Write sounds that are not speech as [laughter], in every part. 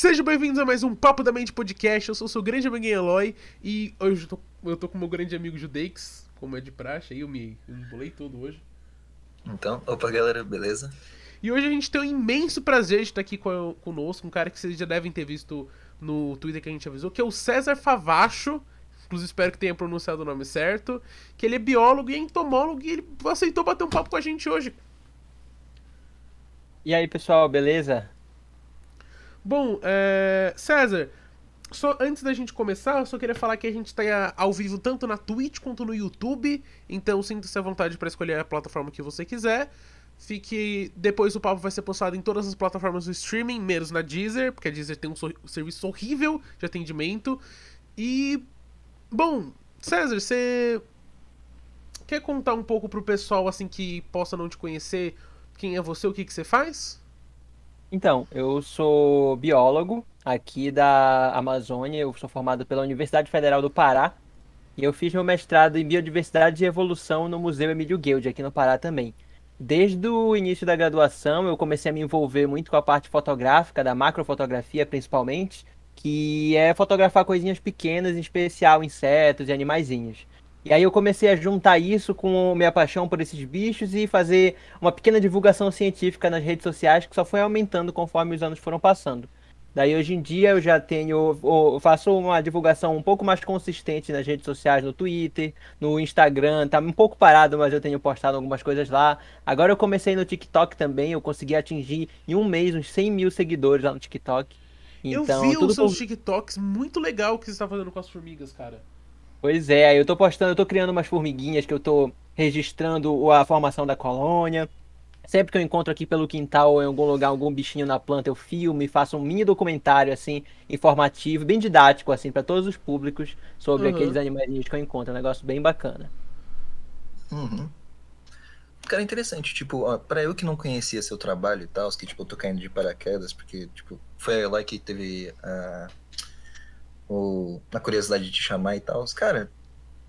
Sejam bem-vindos a mais um Papo da Mente Podcast. Eu sou seu grande amigo Eloy e hoje eu tô, eu tô com meu grande amigo Judeix, como é de praxe, aí eu me embolei todo hoje. Então, opa galera, beleza? E hoje a gente tem um imenso prazer de estar aqui com, conosco, um cara que vocês já devem ter visto no Twitter que a gente avisou, que é o César Favacho. Inclusive, espero que tenha pronunciado o nome certo. Que ele é biólogo e entomólogo e ele aceitou bater um papo com a gente hoje. E aí, pessoal, beleza? Bom, é... César, só antes da gente começar, eu só queria falar que a gente está ao vivo tanto na Twitch quanto no YouTube, então sinta-se à vontade para escolher a plataforma que você quiser. Fique. Depois o papo vai ser postado em todas as plataformas do streaming, menos na Deezer, porque a Deezer tem um so serviço horrível de atendimento. E. Bom, César, você. Quer contar um pouco pro pessoal assim que possa não te conhecer quem é você, o que, que você faz? Então, eu sou biólogo aqui da Amazônia, eu sou formado pela Universidade Federal do Pará e eu fiz meu mestrado em Biodiversidade e Evolução no Museu Emílio Guild, aqui no Pará também. Desde o início da graduação, eu comecei a me envolver muito com a parte fotográfica, da macrofotografia principalmente, que é fotografar coisinhas pequenas, em especial insetos e animaizinhos. E aí eu comecei a juntar isso com minha paixão por esses bichos e fazer uma pequena divulgação científica nas redes sociais que só foi aumentando conforme os anos foram passando. Daí hoje em dia eu já tenho, eu faço uma divulgação um pouco mais consistente nas redes sociais, no Twitter, no Instagram, tá um pouco parado, mas eu tenho postado algumas coisas lá. Agora eu comecei no TikTok também, eu consegui atingir em um mês uns 100 mil seguidores lá no TikTok. Então, eu vi os seus por... TikToks, muito legal o que você está fazendo com as formigas, cara. Pois é, eu tô postando, eu tô criando umas formiguinhas que eu tô registrando a formação da colônia. Sempre que eu encontro aqui pelo quintal ou em algum lugar algum bichinho na planta, eu filmo e faço um mini documentário assim, informativo, bem didático assim para todos os públicos sobre uhum. aqueles animais que eu encontro, é um negócio bem bacana. Uhum. Cara, interessante, tipo, ó, pra eu que não conhecia seu trabalho e tal, que tipo, eu tô caindo de paraquedas, porque, tipo, foi lá que teve a, o, a curiosidade de te chamar e tal. Cara,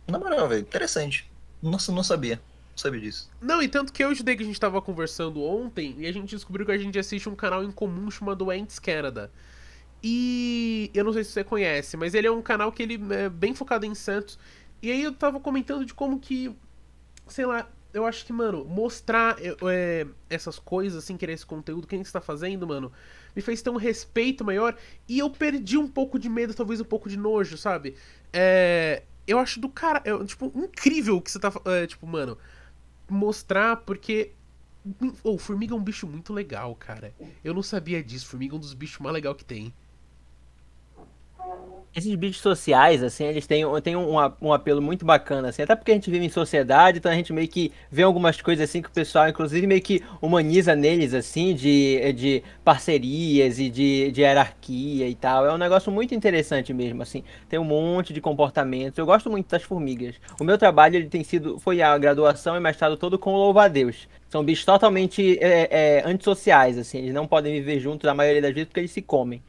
na moral, velho, interessante. Nossa, não sabia sabia disso. Não, e tanto que eu e o que a gente tava conversando ontem e a gente descobriu que a gente assiste um canal em comum chamado Ants Canada. E eu não sei se você conhece, mas ele é um canal que ele é bem focado em Santos. E aí eu tava comentando de como que, sei lá, eu acho que, mano, mostrar é, essas coisas, assim, querer esse conteúdo que a gente tá fazendo, mano, me fez ter um respeito maior. E eu perdi um pouco de medo, talvez um pouco de nojo, sabe? É, eu acho do cara, é, tipo, incrível o que você tá. É, tipo, mano, mostrar, porque. O oh, formiga é um bicho muito legal, cara. Eu não sabia disso. Formiga é um dos bichos mais legais que tem. Esses bichos sociais, assim, eles têm, têm um, um apelo muito bacana, assim, até porque a gente vive em sociedade, então a gente meio que vê algumas coisas assim que o pessoal, inclusive, meio que humaniza neles, assim, de, de parcerias e de, de hierarquia e tal. É um negócio muito interessante mesmo, assim. Tem um monte de comportamentos. Eu gosto muito das formigas. O meu trabalho, ele tem sido, foi a graduação e mestrado todo com louva-a-Deus. São bichos totalmente é, é, antissociais, assim, eles não podem viver juntos a maioria das vezes porque eles se comem.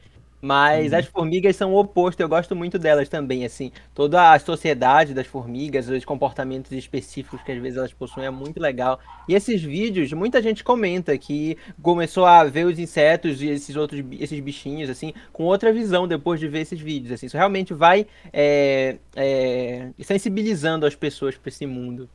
Mas uhum. as formigas são o oposto, eu gosto muito delas também, assim. Toda a sociedade das formigas, os comportamentos específicos que às vezes elas possuem é muito legal. E esses vídeos, muita gente comenta que começou a ver os insetos e esses outros esses bichinhos, assim, com outra visão depois de ver esses vídeos, assim. Isso realmente vai é, é, sensibilizando as pessoas para esse mundo.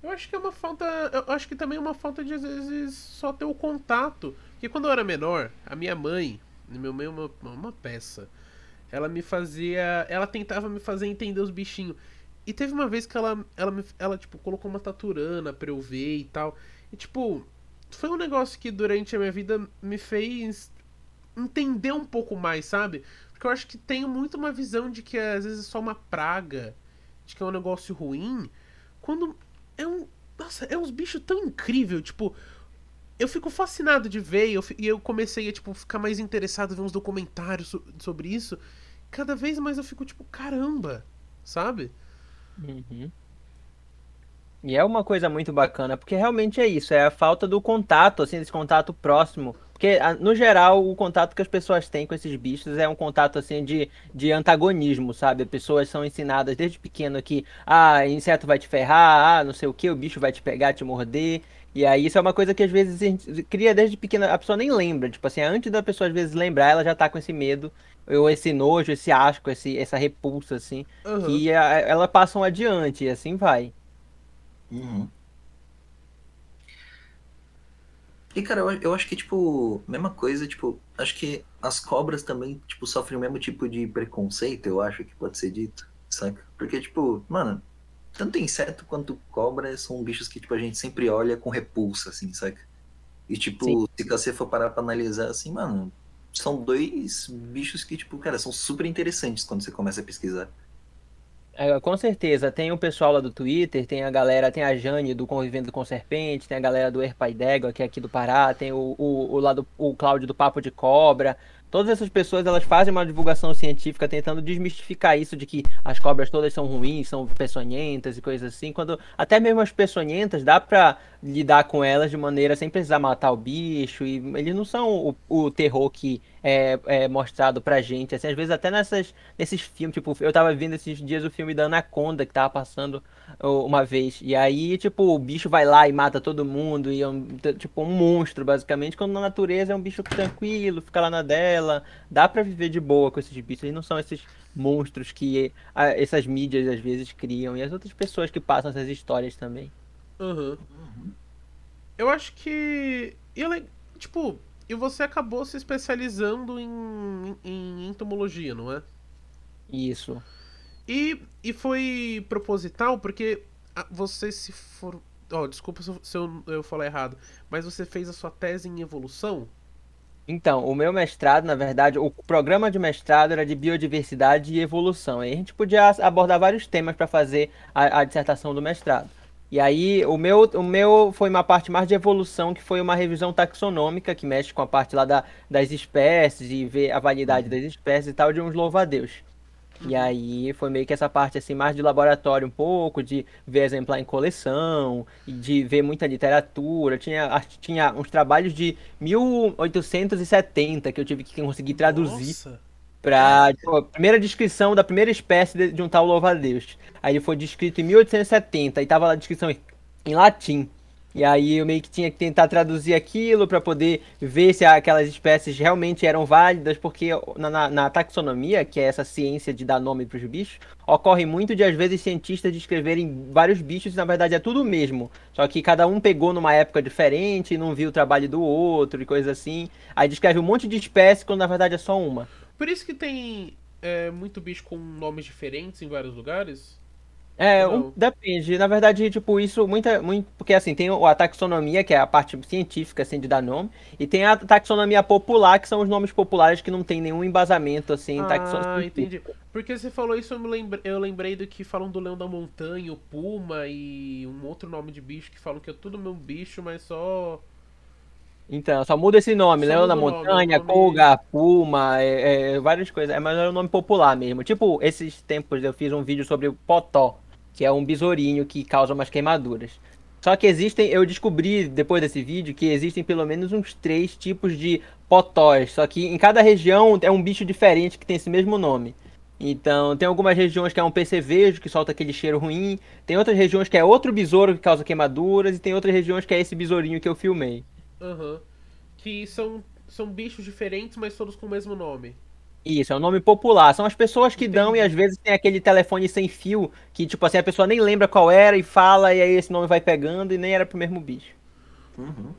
Eu acho que é uma falta. Eu acho que também é uma falta de, às vezes, só ter o contato. Porque quando eu era menor, a minha mãe, meu meio uma, uma peça. Ela me fazia. Ela tentava me fazer entender os bichinhos. E teve uma vez que ela, ela, me, ela tipo, colocou uma taturana pra eu ver e tal. E, tipo, foi um negócio que durante a minha vida me fez entender um pouco mais, sabe? Porque eu acho que tenho muito uma visão de que às vezes é só uma praga, de que é um negócio ruim, quando é um. Nossa, é uns bichos tão incrível, tipo, eu fico fascinado de ver e eu, e eu comecei a tipo, ficar mais interessado em ver uns documentários so, sobre isso. Cada vez mais eu fico tipo, caramba, sabe? Uhum. E é uma coisa muito bacana, porque realmente é isso, é a falta do contato, assim, desse contato próximo. Porque, no geral, o contato que as pessoas têm com esses bichos é um contato, assim, de, de antagonismo, sabe? As pessoas são ensinadas desde pequeno que, ah, inseto vai te ferrar, ah, não sei o que, o bicho vai te pegar, te morder. E aí isso é uma coisa que às vezes a gente cria desde pequena, a pessoa nem lembra. Tipo assim, antes da pessoa às vezes lembrar, ela já tá com esse medo, ou esse nojo, esse asco, esse, essa repulsa, assim, Aham. que a, ela passam adiante, e assim vai. Uhum. E, cara, eu, eu acho que, tipo, mesma coisa, tipo, acho que as cobras também, tipo, sofrem o mesmo tipo de preconceito, eu acho que pode ser dito, saca? Porque, tipo, mano, tanto inseto quanto cobra são bichos que, tipo, a gente sempre olha com repulsa, assim, saca? E, tipo, Sim. se você for parar pra analisar, assim, mano, são dois bichos que, tipo, cara, são super interessantes quando você começa a pesquisar. É, com certeza, tem o pessoal lá do Twitter, tem a galera, tem a Jane do Convivendo com Serpente, tem a galera do Erpai d'Égua, que é aqui do Pará, tem o, o, o, lá do, o Cláudio do Papo de Cobra. Todas essas pessoas, elas fazem uma divulgação científica tentando desmistificar isso de que as cobras todas são ruins, são peçonhentas e coisas assim, quando até mesmo as peçonhentas dá pra lidar com elas de maneira sem precisar matar o bicho, e eles não são o, o terror que é, é mostrado pra gente, assim, às vezes até nessas, nesses filmes, tipo, eu tava vendo esses dias o filme da Anaconda que tava passando uma vez, e aí, tipo, o bicho vai lá e mata todo mundo, e é um, tipo, um monstro, basicamente, quando na natureza é um bicho tranquilo, fica lá na dela, dá pra viver de boa com esses bichos, eles não são esses monstros que essas mídias às vezes criam, e as outras pessoas que passam essas histórias também. Aham. Eu acho que. e Tipo, e você acabou se especializando em, em entomologia, não é? Isso. E, e foi proposital porque você se for. Ó, desculpa se eu, eu, falar errado, mas você fez a sua tese em evolução? Então, o meu mestrado, na verdade, o programa de mestrado era de biodiversidade e evolução. Aí a gente podia abordar vários temas para fazer a, a dissertação do mestrado. E aí, o meu, o meu foi uma parte mais de evolução, que foi uma revisão taxonômica, que mexe com a parte lá da, das espécies e ver a validade das espécies e tal, de uns louva-a-Deus. E aí foi meio que essa parte assim mais de laboratório um pouco, de ver exemplar em coleção, de ver muita literatura. Tinha, tinha uns trabalhos de 1870 que eu tive que conseguir traduzir Nossa! Para a primeira descrição da primeira espécie de, de um tal louva-a-Deus. Aí ele foi descrito em 1870 e tava lá a descrição em, em latim. E aí eu meio que tinha que tentar traduzir aquilo para poder ver se aquelas espécies realmente eram válidas, porque na, na- na taxonomia, que é essa ciência de dar nome para os bichos, ocorre muito de às vezes cientistas descreverem vários bichos e na verdade é tudo o mesmo. Só que cada um pegou numa época diferente e não viu o trabalho do outro e coisa assim. Aí descreve um monte de espécie quando na verdade é só uma. Por isso que tem é, muito bicho com nomes diferentes em vários lugares? É, um- depende. Na verdade, tipo, isso muita, muito, porque assim, tem a taxonomia, que é a parte científica, assim, de dar nome, e tem a taxonomia popular, que são os nomes populares que não tem nenhum embasamento, assim, Ah, taxo- entendi. Porque você falou isso, eu, me lembrei, eu lembrei do que falam do leão da montanha, o puma e um outro nome de bicho que falam que é tudo meu bicho, mas só. Então, só muda esse nome, Só Leão da Montanha, nome- Colga, Puma, é, é, várias coisas, é, mas é um nome popular mesmo. Tipo, esses tempos eu fiz um vídeo sobre o Potó, que é um besourinho que causa umas queimaduras. Só que existem, eu descobri depois desse vídeo que existem pelo menos uns três tipos de potóis, só que em cada região é um bicho diferente que tem esse mesmo nome. Então, tem algumas regiões que é um percevejo que solta aquele cheiro ruim, tem outras regiões que é outro besouro que causa queimaduras, e tem outras regiões que é esse besourinho que eu filmei. Aham. Que são, são bichos diferentes, mas todos com o mesmo nome. Isso, é um nome popular. São as pessoas que dão e às vezes tem aquele telefone sem fio que, tipo assim, a pessoa nem lembra qual era e fala, e aí esse nome vai pegando e nem era pro mesmo bicho. Uhum.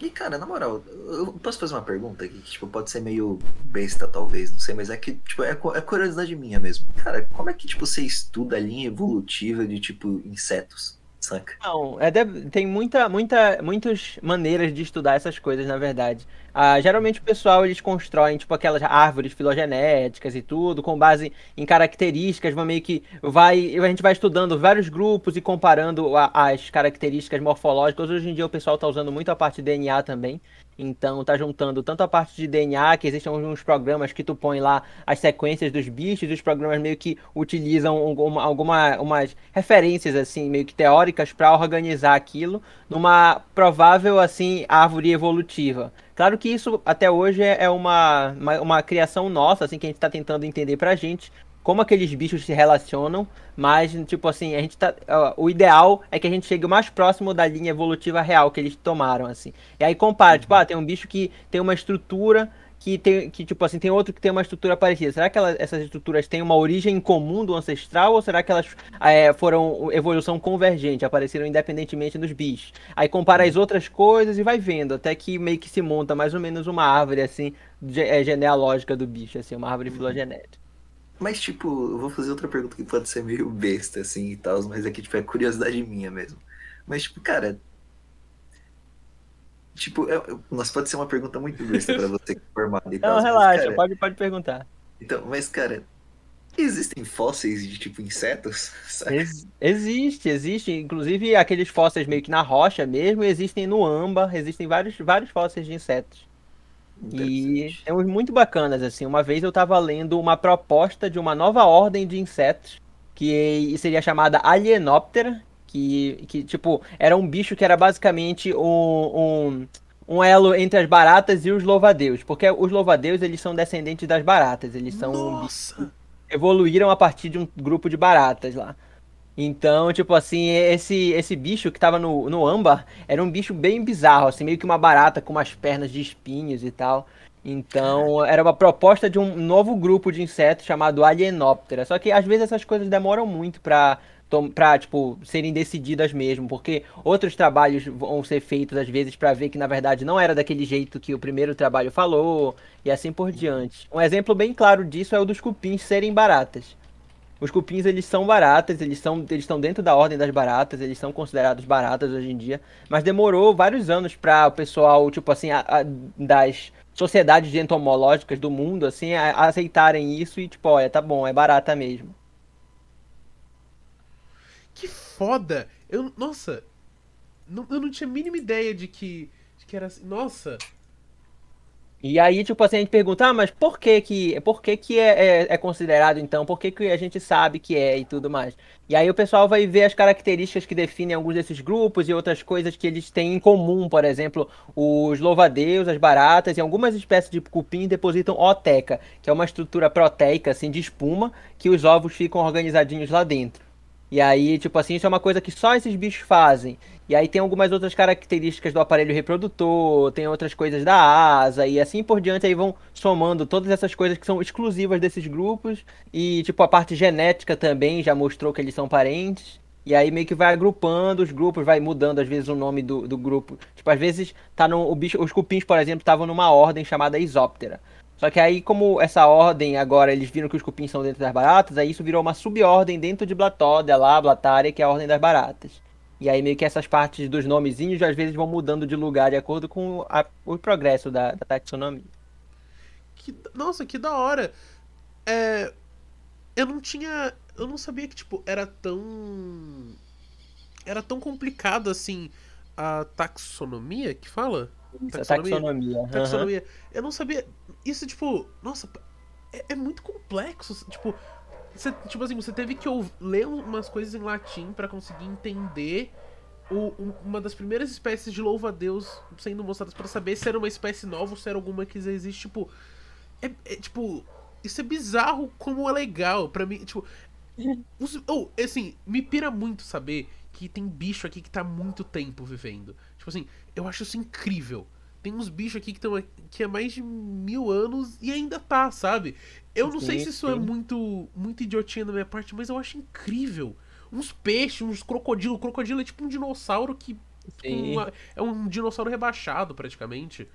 E, cara, na moral, eu posso fazer uma pergunta que, tipo, pode ser meio besta, talvez, não sei, mas é que, tipo, é, é curiosidade minha mesmo. Cara, como é que, tipo, você estuda a linha evolutiva de, tipo, insetos, saca? Não, é de- tem muita, muita, muitas maneiras de estudar essas coisas, na verdade. Ah, geralmente o pessoal eles constroem tipo aquelas árvores filogenéticas e tudo com base em características, meio que vai, a gente vai estudando vários grupos e comparando a- as características morfológicas. Hoje em dia o pessoal está usando muito a parte de DNA também. Então tá juntando tanto a parte de DNA, que existem uns programas que tu põe lá as sequências dos bichos, os programas meio que utilizam alguma, alguma umas referências assim, meio que teóricas para organizar aquilo numa provável assim árvore evolutiva. Claro que isso até hoje é é uma, uma, uma criação nossa, assim, que a gente está tentando entender pra gente. como aqueles bichos se relacionam, mas, tipo assim, a gente tá. O ideal é que a gente chegue o mais próximo da linha evolutiva real que eles tomaram, assim. E aí compara, tipo, ah, tem um bicho que tem uma estrutura que tem que tipo assim tem outro que tem uma estrutura parecida. Será que essas estruturas têm uma origem comum do ancestral ou será que elas é, foram evolução convergente apareceram independentemente dos bichos aí compara as outras coisas e vai vendo até que meio que se monta mais ou menos uma árvore assim é, genealógica do bicho assim uma árvore uhum. filogenética. Mas tipo eu vou fazer outra pergunta que pode ser meio besta assim e tal mas aqui tipo é curiosidade minha mesmo. Mas tipo cara Tipo, é, nossa, pode ser uma pergunta muito besta pra você formado e tal. Não, relaxa, cara, pode, pode perguntar. Então, mas, cara, existem fósseis de tipo insetos? [laughs] Ex existe, existe. Inclusive aqueles fósseis meio que na rocha mesmo, existem no âmbar, existem vários, vários fósseis de insetos. E é muito bacanas, assim. Uma vez eu tava lendo uma proposta de uma nova ordem de insetos, que seria chamada Alienoptera, que, que, tipo, era um bicho que era basicamente um, um, um elo entre as baratas e os louvadeus. Porque os louvadeus, eles são descendentes das baratas. Eles são... Nossa! Evoluíram a partir de um grupo de baratas lá. Então, tipo assim, esse esse bicho que tava no, no âmbar era um bicho bem bizarro, assim, meio que uma barata com umas pernas de espinhos e tal. Então, era uma proposta de um novo grupo de insetos chamado Alienoptera. Só que às vezes essas coisas demoram muito pra para tipo serem decididas mesmo, porque outros trabalhos vão ser feitos às vezes para ver que na verdade não era daquele jeito que o primeiro trabalho falou e assim por diante. Um exemplo bem claro disso é o dos cupins serem baratas. Os cupins eles são baratas, eles são eles estão dentro da ordem das baratas, eles são considerados baratas hoje em dia, mas demorou vários anos para o pessoal, tipo assim, a, a, das sociedades entomológicas do mundo assim a, aceitarem isso e tipo, olha, tá bom, é barata mesmo foda. Eu, nossa, eu não tinha a mínima ideia de que, de que era assim. Nossa. E aí, tipo assim, a gente pergunta, ah, mas por que que, por que, que é, é, é, considerado então? Por que, que a gente sabe que é e tudo mais? E aí o pessoal vai ver as características que definem alguns desses grupos e outras coisas que eles têm em comum. Por exemplo, os louvadeus, as baratas e algumas espécies de cupim depositam oteca, que é uma estrutura proteica, assim, de espuma, que os ovos ficam organizadinhos lá dentro. E aí, tipo assim, isso é uma coisa que só esses bichos fazem. E aí tem algumas outras características do aparelho reprodutor, tem outras coisas da asa e assim por diante aí vão somando todas essas coisas que são exclusivas desses grupos e tipo a parte genética também já mostrou que eles são parentes. E aí meio que vai agrupando os grupos, vai mudando às vezes o nome do, do grupo. Tipo, às vezes tá no bicho, os cupins, por exemplo, estavam numa ordem chamada Isóptera. Só que aí, como essa ordem agora, eles viram que os cupins são dentro das baratas, aí isso virou uma subordem dentro de Blatódia lá, Blatária, que é a ordem das baratas. E aí meio que essas partes dos nomezinhos às vezes vão mudando de lugar de acordo com a, o progresso da, da taxonomia. Que, nossa, que da hora! É, eu não tinha. Eu não sabia que, tipo, era tão. Era tão complicado assim a taxonomia que fala? Taxonomia. Taxonomia. taxonomia. Eu não sabia. Isso, tipo, nossa, é, é muito complexo. Tipo, você, tipo assim, você teve que ler umas coisas em latim para conseguir entender o, uma das primeiras espécies de louva-a-Deus sendo mostradas para saber se era uma espécie nova ou se era alguma que já existe. Tipo, é, é tipo, isso é bizarro como é legal. para mim, tipo. [laughs] Os, oh, assim, me pira muito saber que tem bicho aqui que tá muito tempo vivendo. Tipo assim, eu acho isso incrível. Tem uns bichos aqui que estão aqui há mais de mil anos e ainda tá, sabe? Eu não sim, sei se isso é sim. é muito, muito idiotinha da minha parte, mas eu acho incrível. Uns peixes, uns crocodilos. O crocodilo é tipo um dinossauro que uma, é um dinossauro rebaixado, praticamente.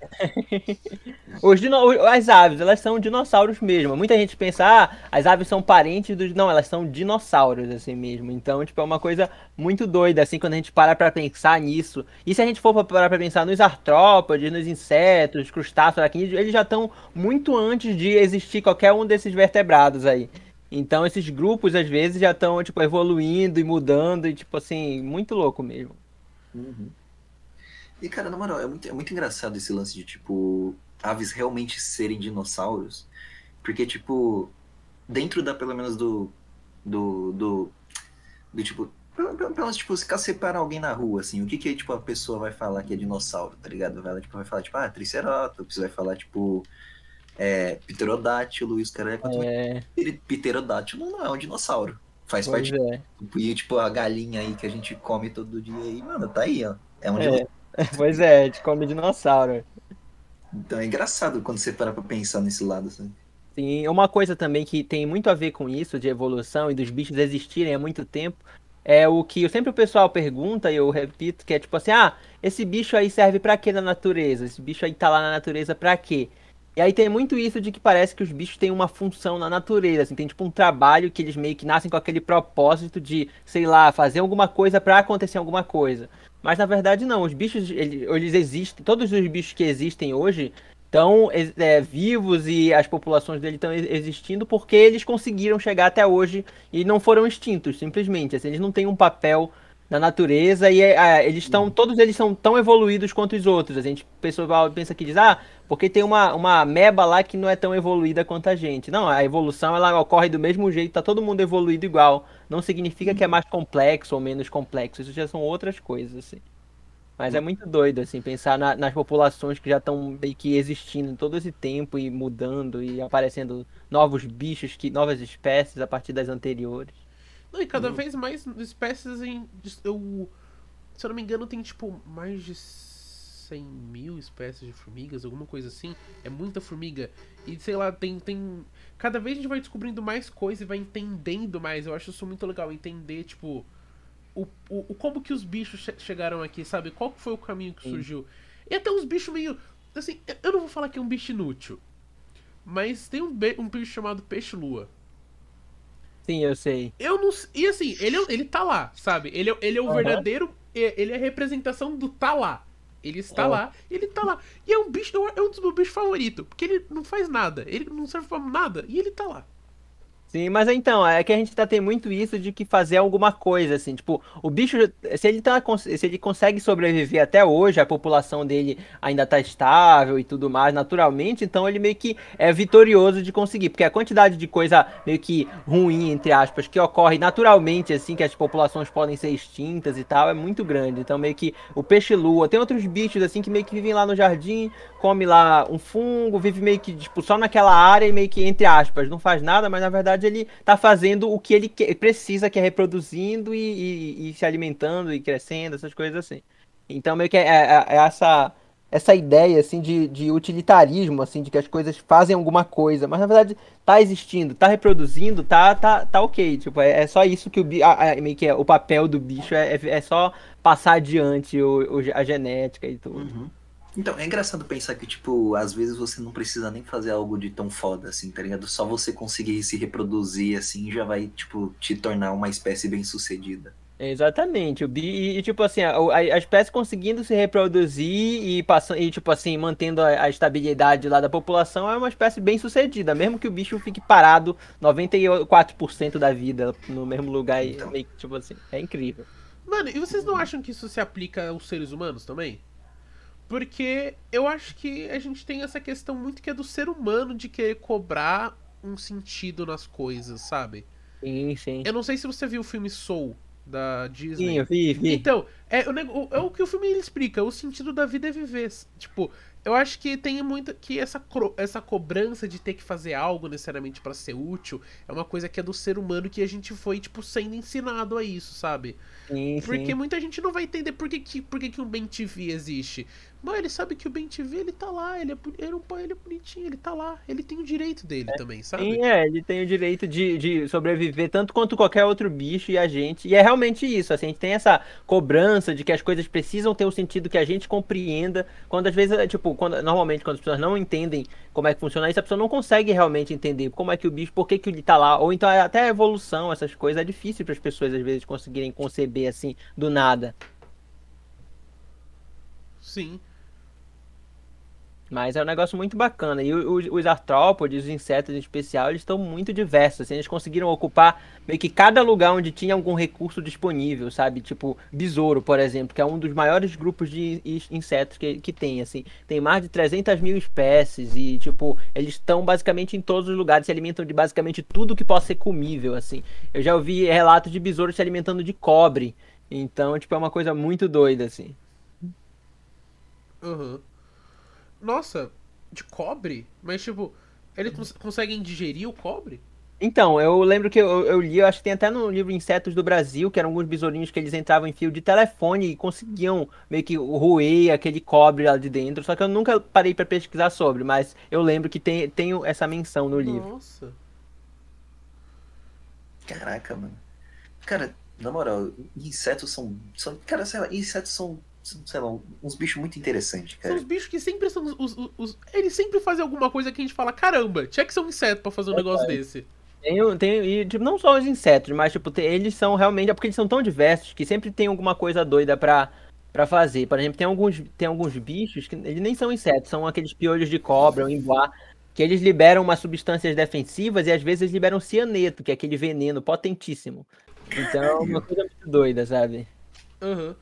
[laughs] Os. As aves, elas são dinossauros mesmo. Muita gente pensa, ah, as aves são parentes dos. Não, elas são dinossauros, assim mesmo. Então, tipo, é uma coisa muito doida, assim, quando a gente para pra pensar nisso. E se a gente for parar pra pensar nos artrópodes, nos insetos, crustáceos, aracnídeos, eles já estão muito antes de existir qualquer um desses vertebrados aí. Então, esses grupos, às vezes, já estão, tipo, evoluindo e mudando, e, tipo, assim, muito louco mesmo. Uhum. E, cara, na moral, é muito, é muito engraçado esse lance de, tipo, aves realmente serem dinossauros. Porque, tipo, dentro da, pelo menos, do. Do. Do, do tipo. Pelo, pelo menos, tipo, se separar alguém na rua, assim, o que que, tipo, a pessoa vai falar que é dinossauro, tá ligado? Ela, tipo, vai falar, tipo, ah, Triceratops, vai falar, tipo. é, pterodátilo e os caras. É, Pterodátilo não é um dinossauro. Faz pois parte. é. E tipo, a galinha aí que a gente come todo dia aí, mano, tá aí, ó. É um É. dinossauro. [laughs] Pois é, a gente come dinossauro. Então é engraçado quando você para pra pensar nesse lado, assim. Sim, uma coisa também que tem muito a ver com isso, de evolução e dos bichos existirem há muito tempo, é o que sempre o pessoal pergunta, e eu repito, que é tipo assim, ah, esse bicho aí serve pra quê na natureza? Esse bicho aí tá lá na natureza pra quê? E aí tem muito isso de que parece que os bichos têm uma função na natureza, assim, tem tipo um trabalho que eles meio que nascem com aquele propósito de, sei lá, fazer alguma coisa pra acontecer alguma coisa. Mas na verdade não, os bichos, eles, eles existem, todos os bichos que existem hoje estão é, vivos e as populações dele estão existindo porque eles conseguiram chegar até hoje e não foram extintos, simplesmente. Assim, eles não têm um papel na natureza e é, eles estão, todos eles são tão evoluídos quanto os outros. A gente, pessoal pensa que diz, ah, porque tem uma, uma meba lá que não é tão evoluída quanto a gente. Não, a evolução ela ocorre do mesmo jeito, tá todo mundo evoluído igual. Não significa que é mais complexo ou menos complexo. Isso já são outras coisas, assim. Mas é muito doido, assim, pensar na- nas populações que já estão meio que existindo todo esse tempo e mudando e aparecendo novos bichos, que, novas espécies a partir das anteriores. Não, e cada vez mais espécies em. Eu, se eu não me engano, tem tipo mais de 100 mil espécies de formigas, alguma coisa assim. É muita formiga. E sei lá, tem. tem cada vez a gente vai descobrindo mais coisa e vai entendendo mais. Eu acho isso muito legal, entender, tipo. O, o, como que os bichos che- chegaram aqui, sabe? Qual foi o caminho que Sim. surgiu. E até uns bichos meio. Assim, eu não vou falar que é um bicho inútil. Mas tem um, um bicho chamado peixe-lua. Sim, eu sei. Eu não. E assim, ele, é- ele tá lá, sabe? Ele, é- ele é o Aham. verdadeiro. é- Ele é a representação do tá lá. Ele está É. lá, ele tá lá. E é um bicho, é um dos meus bichos favoritos. Porque ele não faz nada. Ele não serve pra nada. E ele tá lá. Sim, mas então, é que a gente tá tem muito isso de que fazer alguma coisa, assim, tipo, o bicho, se ele tá, se ele consegue sobreviver até hoje, a população dele ainda tá estável e tudo mais, naturalmente, então ele meio que é vitorioso de conseguir, porque a quantidade de coisa meio que ruim, entre aspas, que ocorre naturalmente, assim, que as populações podem ser extintas e tal, é muito grande, então meio que o peixe-lua, tem outros bichos, assim, que meio que vivem lá no jardim, come lá um fungo, vive meio que, tipo, só naquela área e meio que, entre aspas, não faz nada, mas na verdade ele tá fazendo o que ele que- precisa, que é reproduzindo e, e- e se alimentando e crescendo, essas coisas assim. Então meio que é, é- é essa, essa ideia, assim, de, de utilitarismo, assim, de que as coisas fazem alguma coisa, mas na verdade tá existindo, tá reproduzindo, tá, tá, tá ok, tipo, é, é só isso que o, a- a- meio que é, o papel do bicho é, é, é só passar adiante o, o- a genética e tudo. Uhum. Então, é engraçado pensar que, tipo, às vezes você não precisa nem fazer algo de tão foda, assim, tá ligado? Só você conseguir se reproduzir, assim, já vai, tipo, te tornar uma espécie bem sucedida. Exatamente, e, e, tipo assim, a, a a espécie conseguindo se reproduzir e passando e tipo assim, mantendo a, a estabilidade lá da população é uma espécie bem sucedida, mesmo que o bicho fique parado 94% da vida no mesmo lugar e Então. meio que tipo assim, é incrível. Mano, e vocês não acham que isso se aplica aos seres humanos também? Porque eu acho que a gente tem essa questão muito que é do ser humano de querer cobrar um sentido nas coisas, sabe? Sim, sim. Eu não sei se você viu o filme Soul da Disney. Sim, eu vi, vi. Então, é o, é o que o filme explica, o sentido da vida é viver. Tipo, eu acho que tem muito que essa, essa cobrança de ter que fazer algo necessariamente pra ser útil é uma coisa que é do ser humano que a gente foi, tipo, sendo ensinado a isso, sabe? Sim, Porque sim. muita gente não vai entender por que, que, por que, que o Ben TV existe. Mas ele sabe que o Ben TV, ele tá lá, ele é, ele, é um- ele é bonitinho, ele tá lá. Ele tem o direito dele também, sabe? Sim, é, ele tem o direito de, de sobreviver tanto quanto qualquer outro bicho e a gente. E é realmente isso, assim, a gente tem essa cobrança de que as coisas precisam ter o sentido que a gente compreenda. Quando às vezes, é, tipo, quando, normalmente quando as pessoas não entendem como é que funciona isso, a pessoa não consegue realmente entender como é que o bicho, por que, que ele tá lá. Ou então é até a evolução, essas coisas, é difícil para as pessoas às vezes conseguirem conceber assim, do nada. Sim. Mas é um negócio muito bacana. E os, os artrópodes, os insetos em especial, eles estão muito diversos. assim, eles conseguiram ocupar meio que cada lugar onde tinha algum recurso disponível, sabe? Tipo, besouro, por exemplo, que é um dos maiores grupos de insetos que, que tem, assim. Tem mais de 300 mil espécies e, tipo, eles estão basicamente em todos os lugares, se alimentam de basicamente tudo que possa ser comível, assim. Eu já ouvi relatos de besouros se alimentando de cobre. Então, tipo, é uma coisa muito doida, assim. Aham. Nossa, de cobre? Mas tipo, Eles cons conseguem digerir o cobre? Então, eu lembro que eu, eu, li, eu acho que tem até no livro Insetos do Brasil, que eram alguns besourinhos que eles entravam em fio de telefone e conseguiam meio que roer aquele cobre lá de dentro, só que eu nunca parei para pesquisar sobre, mas eu lembro que tem, tem essa menção no livro. Nossa. Caraca, mano. Cara, na moral, insetos são. são cara, sei lá, insetos são, sei lá, uns bichos muito interessantes, cara. São os bichos que sempre são os, os, os, Eles sempre fazem alguma coisa que a gente fala, caramba, tinha que ser um inseto pra fazer um é, negócio é. desse. Tem, tem e, tipo, não só os insetos, mas tipo, tem, eles são realmente. É porque eles são tão diversos que sempre tem alguma coisa doida pra, pra fazer. Por exemplo, tem alguns, tem alguns bichos que eles nem são insetos, são aqueles piolhos de cobra, ou emboá, que eles liberam umas substâncias defensivas e às vezes eles liberam cianeto, que é aquele veneno potentíssimo. Então é uma coisa muito doida, sabe? Uhum.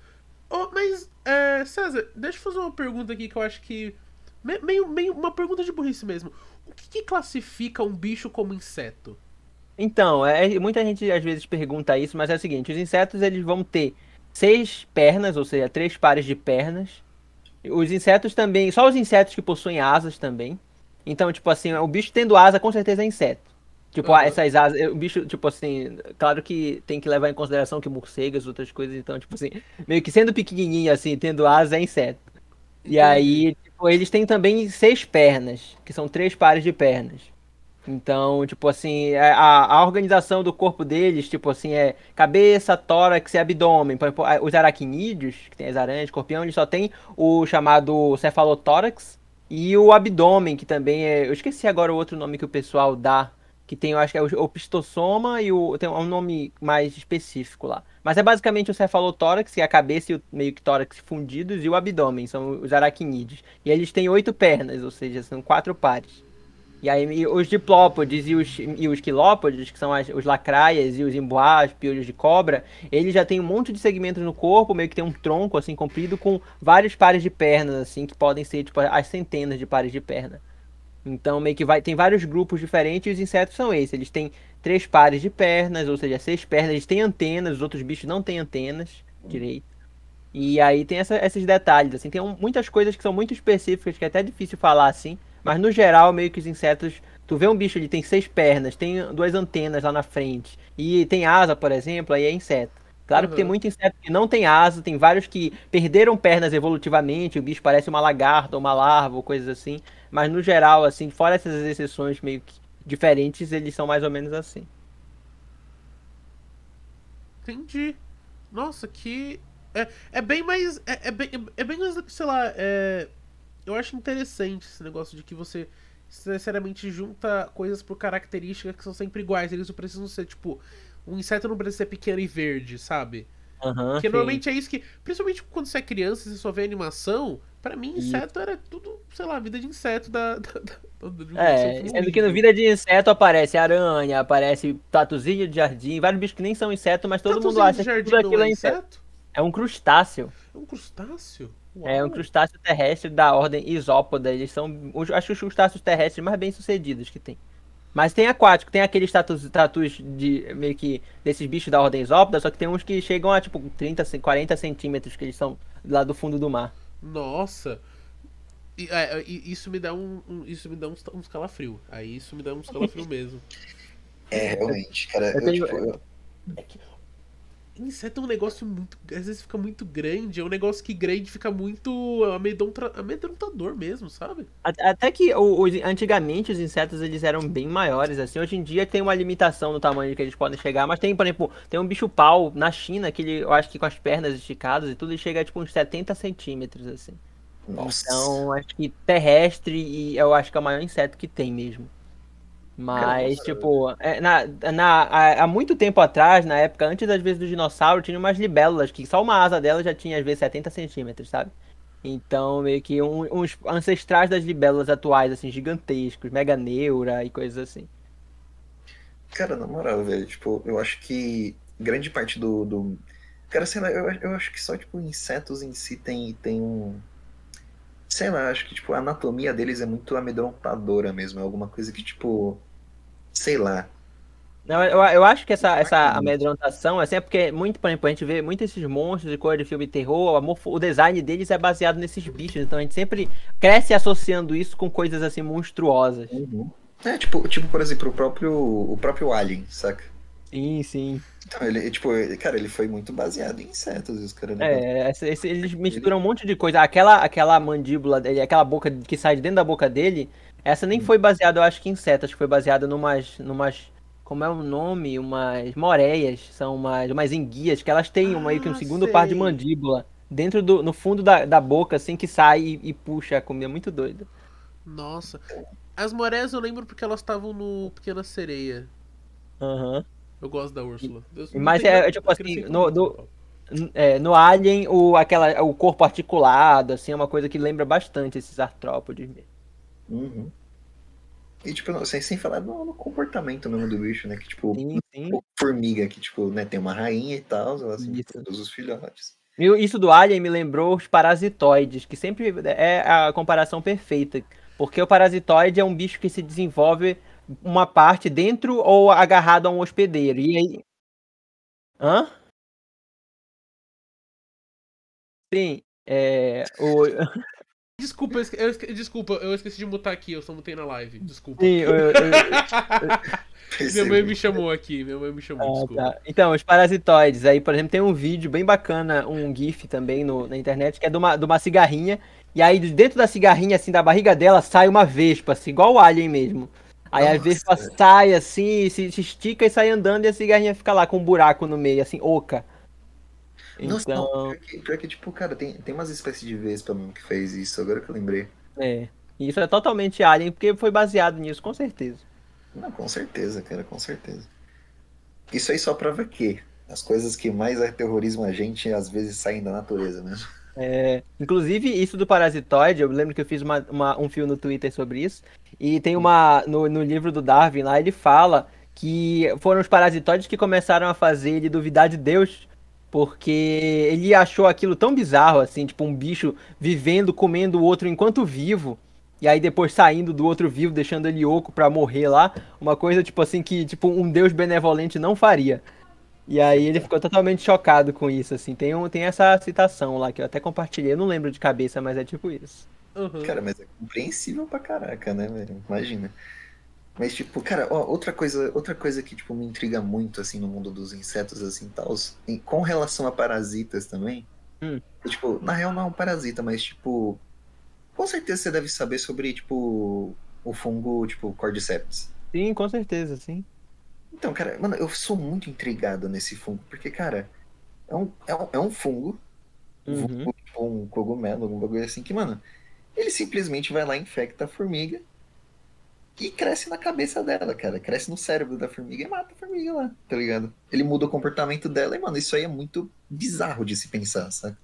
Oh, mas, é, César, deixa eu fazer uma pergunta aqui que eu acho que. Meio, meio uma pergunta de burrice mesmo. O que, que classifica um bicho como inseto? Então, é, muita gente às vezes pergunta isso, mas é o seguinte: os insetos eles vão ter seis pernas, ou seja, três pares de pernas. Os insetos também, só os insetos que possuem asas também. Então, tipo assim, o bicho tendo asa com certeza é inseto. Tipo, essas asas, o bicho, tipo assim, claro que tem que levar em consideração que morcegas, outras coisas, então, tipo assim, meio que sendo pequenininho assim, tendo asa é inseto. E aí, tipo, eles têm também seis pernas, que são três pares de pernas. Então, tipo assim, a, a organização do corpo deles, tipo assim, é cabeça, tórax e abdômen. Por exemplo, os aracnídeos, que tem as aranhas, escorpião, eles só tem o chamado cefalotórax e o abdômen, que também é. Eu esqueci agora o outro nome que o pessoal dá. Que tem, eu acho que é o opistossoma e o. Tem um nome mais específico lá. Mas é basicamente o cefalotórax, que é a cabeça e o meio que tórax fundidos, e o abdômen, são os aracnídeos. E eles têm oito pernas, ou seja, são quatro pares. E aí os diplópodes e os, e os quilópodes, que são as, os lacraias e os emboás, piolhos de cobra, eles já têm um monte de segmentos no corpo, meio que tem um tronco assim comprido com vários pares de pernas assim, que podem ser tipo as centenas de pares de perna. Então meio que vai tem vários grupos diferentes e os insetos são esses, eles têm três pares de pernas, ou seja, seis pernas, eles têm antenas, os outros bichos não têm antenas direito. E aí tem essa, esses detalhes, assim, tem um, muitas coisas que são muito específicas que é até difícil falar assim. Mas no geral, meio que os insetos. Tu vê um bicho, ele tem seis pernas, tem duas antenas lá na frente. E tem asa, por exemplo, aí é inseto. Claro uhum. que tem muito inseto que não tem asa, tem vários que perderam pernas evolutivamente, o bicho parece uma lagarta ou uma larva ou coisas assim. Mas no geral, assim, fora essas exceções meio que diferentes, eles são mais ou menos assim. Entendi. Nossa, que. É, é bem mais. É, é, bem, é bem mais, sei lá, é, eu acho interessante esse negócio de que você necessariamente junta coisas por características que são sempre iguais. Eles não precisam ser, tipo, um inseto não precisa ser pequeno e verde, sabe? Uhum, Porque sim. normalmente é isso que. Principalmente quando você é criança e você só vê animação, para mim, inseto era tudo, sei lá, vida de inseto da. [laughs] da, da é, sendo que no vida de inseto aparece aranha, aparece tatuzinho de jardim, vários bichos que nem são inseto, mas todo tatuzinho mundo acha que tudo aquilo é inseto. É um crustáceo. É um crustáceo? Uau. É um crustáceo terrestre da ordem Isópoda. Eles são, acho que os crustáceos terrestres mais bem sucedidos que tem. Mas tem aquático, tem aqueles tatus, tatus de meio que desses bichos da ordem Isópoda, só que tem uns que chegam a tipo 30, 40 centímetros que eles são lá do fundo do mar. Nossa! E, é, isso me dá um, um, isso me dá uns, uns calafrio. Aí isso me dá uns calafrio [laughs] mesmo. É, realmente, cara. Eu, eu, tipo, eu... É que, Inseto é um negócio muito. Às vezes fica muito grande. É um negócio que grande fica muito amedrontador mesmo, sabe? Até que os, antigamente os insetos eles eram bem maiores, assim. Hoje em dia tem uma limitação no tamanho que eles podem chegar. Mas tem, por exemplo, tem um bicho-pau na China que ele, eu acho que com as pernas esticadas e tudo, ele chega a tipo uns 70 centímetros, assim. Nossa. Então, acho que terrestre e eu acho que é o maior inseto que tem mesmo. Mas, tipo, é, na, na, há, muito tempo atrás, na época, antes das vezes do dinossauro, tinha umas libélulas que só uma asa dela já tinha, às vezes, 70 centímetros, sabe? Então, meio que um, uns ancestrais das libélulas atuais, assim, gigantescos, mega neura e coisas assim. Cara, na moral, velho, tipo, eu acho que grande parte do. do... Cara, sei lá, eu, eu acho que só, tipo, insetos em si tem, tem um sei lá, acho que tipo, a anatomia deles é muito amedrontadora mesmo. É alguma coisa que, tipo, sei lá. Não, eu, eu acho que essa, essa amedrontação, assim, é porque, muito, por exemplo, a gente vê muito esses monstros de cor de filme terror, o, o design deles é baseado nesses bichos, então a gente sempre cresce associando isso com coisas, assim, monstruosas. Uhum. É, tipo, tipo, por exemplo, o próprio, o próprio Alien, saca? Sim, sim. Então, ele, tipo, ele- cara, ele foi muito baseado em insetos, os caras. É, esse- esse- eles misturam um monte de coisa. Aquela, aquela mandíbula dele, aquela boca que sai de dentro da boca dele, essa nem foi baseada, eu acho que em que foi baseada numas, numas, como é o nome? Umas moreias, são umas, umas enguias, que elas têm uma, meio que um Ah, segundo par de sei. mandíbula. Dentro do, no fundo da, da boca, assim, que sai e, e puxa a comida, muito doido. Nossa. As moreias eu lembro porque elas estavam no Pequena Sereia. Aham. Eu gosto da Úrsula. Eu- não Mas é- nada- é tipo assim, no- é, no Alien, o, aquela, o corpo articulado, assim, é uma coisa que lembra bastante esses artrópodes mesmo. Uhum. E, tipo, sem, sem falar no, no comportamento mesmo do bicho, né? Que, tipo, Sim, sim. formiga, que, tipo, né, tem uma rainha e tal, ela sempre Isso. produz os filhotes. Isso do Alien me lembrou os parasitoides, que sempre é a comparação perfeita. Porque o parasitoide é um bicho que se desenvolve uma parte dentro ou agarrado a um hospedeiro. E aí. Hã? Sim. É, o, [laughs] Desculpa, eu esque... eu esque- desculpa, eu esqueci de mutar aqui, eu só mutei na live. Desculpa. sim, o- o- [laughs] minha mãe me chamou aqui, minha mãe me chamou, Ah, desculpa. tá. Então, os parasitoides. Aí, por exemplo, tem um vídeo bem bacana, um GIF também no- na internet, que é de uma, de uma cigarrinha. E aí, de dentro da cigarrinha, assim, da barriga dela, sai uma vespa, assim, igual o Alien mesmo. Aí a Nossa. vespa sai assim, se, se estica e sai andando, e a cigarrinha fica lá com um buraco no meio, assim, oca. Nossa, Então, não, pior que, pior que, tipo, cara, tem, tem umas espécies de vespa mesmo que fez isso, agora que eu lembrei. é. Isso é totalmente Alien, porque foi baseado nisso, com certeza. Não, com certeza, cara, com certeza. Isso aí só prova que as coisas que mais aterrorizam a gente às vezes saem da natureza mesmo. É, inclusive, isso do parasitoide, eu lembro que eu fiz uma- uma- um fio no Twitter sobre isso. E tem uma. No, no livro do Darwin lá, ele fala que foram os parasitoides que começaram a fazer ele duvidar de Deus. Porque ele achou aquilo tão bizarro, assim, tipo um bicho vivendo, comendo o outro enquanto vivo. E aí depois saindo do outro vivo, deixando ele oco pra morrer lá. Uma coisa, tipo assim, que tipo um Deus benevolente não faria. E aí ele ficou totalmente chocado com isso, assim. Tem, um, tem essa citação lá que eu até compartilhei, eu não lembro de cabeça, mas é tipo isso. Uhum. Cara, mas é compreensível pra caraca, né, velho? Imagina. Mas, tipo, cara, ó, outra coisa, outra coisa que, tipo, me intriga muito, assim, no mundo dos insetos, assim, tal, com relação a parasitas também, Hum. é, tipo, na real não é um parasita, mas, tipo, com certeza você deve saber sobre, tipo, o fungo, tipo, Cordyceps. Sim, com certeza, sim. Então, cara, mano, eu sou muito intrigado nesse fungo, porque, cara, é um, é um, é um fungo, Uhum. tipo um cogumelo, algum bagulho assim, que, mano, ele simplesmente vai lá, infecta a formiga e cresce na cabeça dela, cara. Cresce no cérebro da formiga e mata a formiga lá, tá ligado? Ele muda o comportamento dela e, mano, isso aí é muito bizarro de se pensar, sabe?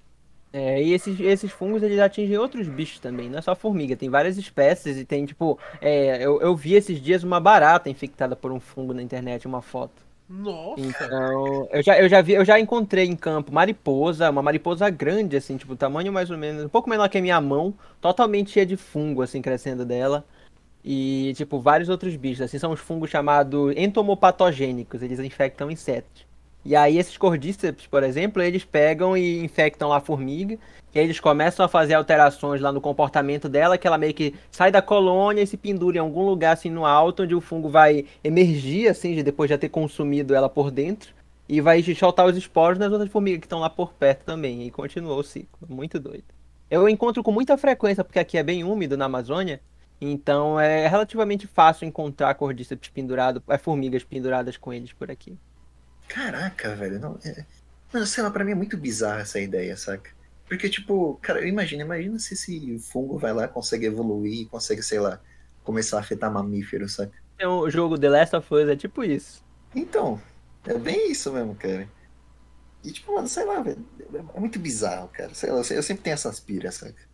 É, e esses, esses fungos eles atingem outros bichos também, não é só formiga, tem várias espécies e tem tipo. É, eu, eu vi esses dias uma barata infectada por um fungo na internet, uma foto. Nossa. Então, eu já, eu já vi, eu já encontrei em campo mariposa, uma mariposa grande, assim, tipo, tamanho mais ou menos, um pouco menor que a minha mão, totalmente cheia de fungo, assim, crescendo dela. E, tipo, vários outros bichos, assim, são os fungos chamados entomopatogênicos, eles infectam insetos. E aí esses cordíceps, por exemplo, eles pegam e infectam lá a formiga, e aí eles começam a fazer alterações lá no comportamento dela, que ela meio que sai da colônia e se pendura em algum lugar assim no alto, onde o fungo vai emergir, assim, de- depois de já ter consumido ela por dentro, e vai soltar os esporos nas outras formigas que estão lá por perto também, e continua o ciclo. Muito doido. Eu encontro com muita frequência, porque aqui é bem úmido na Amazônia, então é relativamente fácil encontrar cordíceps pendurado, é, formigas penduradas com eles por aqui. Caraca, velho, não. É... Mano, sei lá, pra mim é muito bizarra essa ideia, saca? Porque, tipo, cara, eu imagino, imagina se esse fungo vai lá, consegue evoluir, consegue, sei lá, começar a afetar mamíferos, saca? Então, o jogo The Last of Us é tipo isso. Então, é bem isso mesmo, cara. E tipo, mano, sei lá, velho. É muito bizarro, cara. Sei lá, eu sempre tenho essas piras, saca?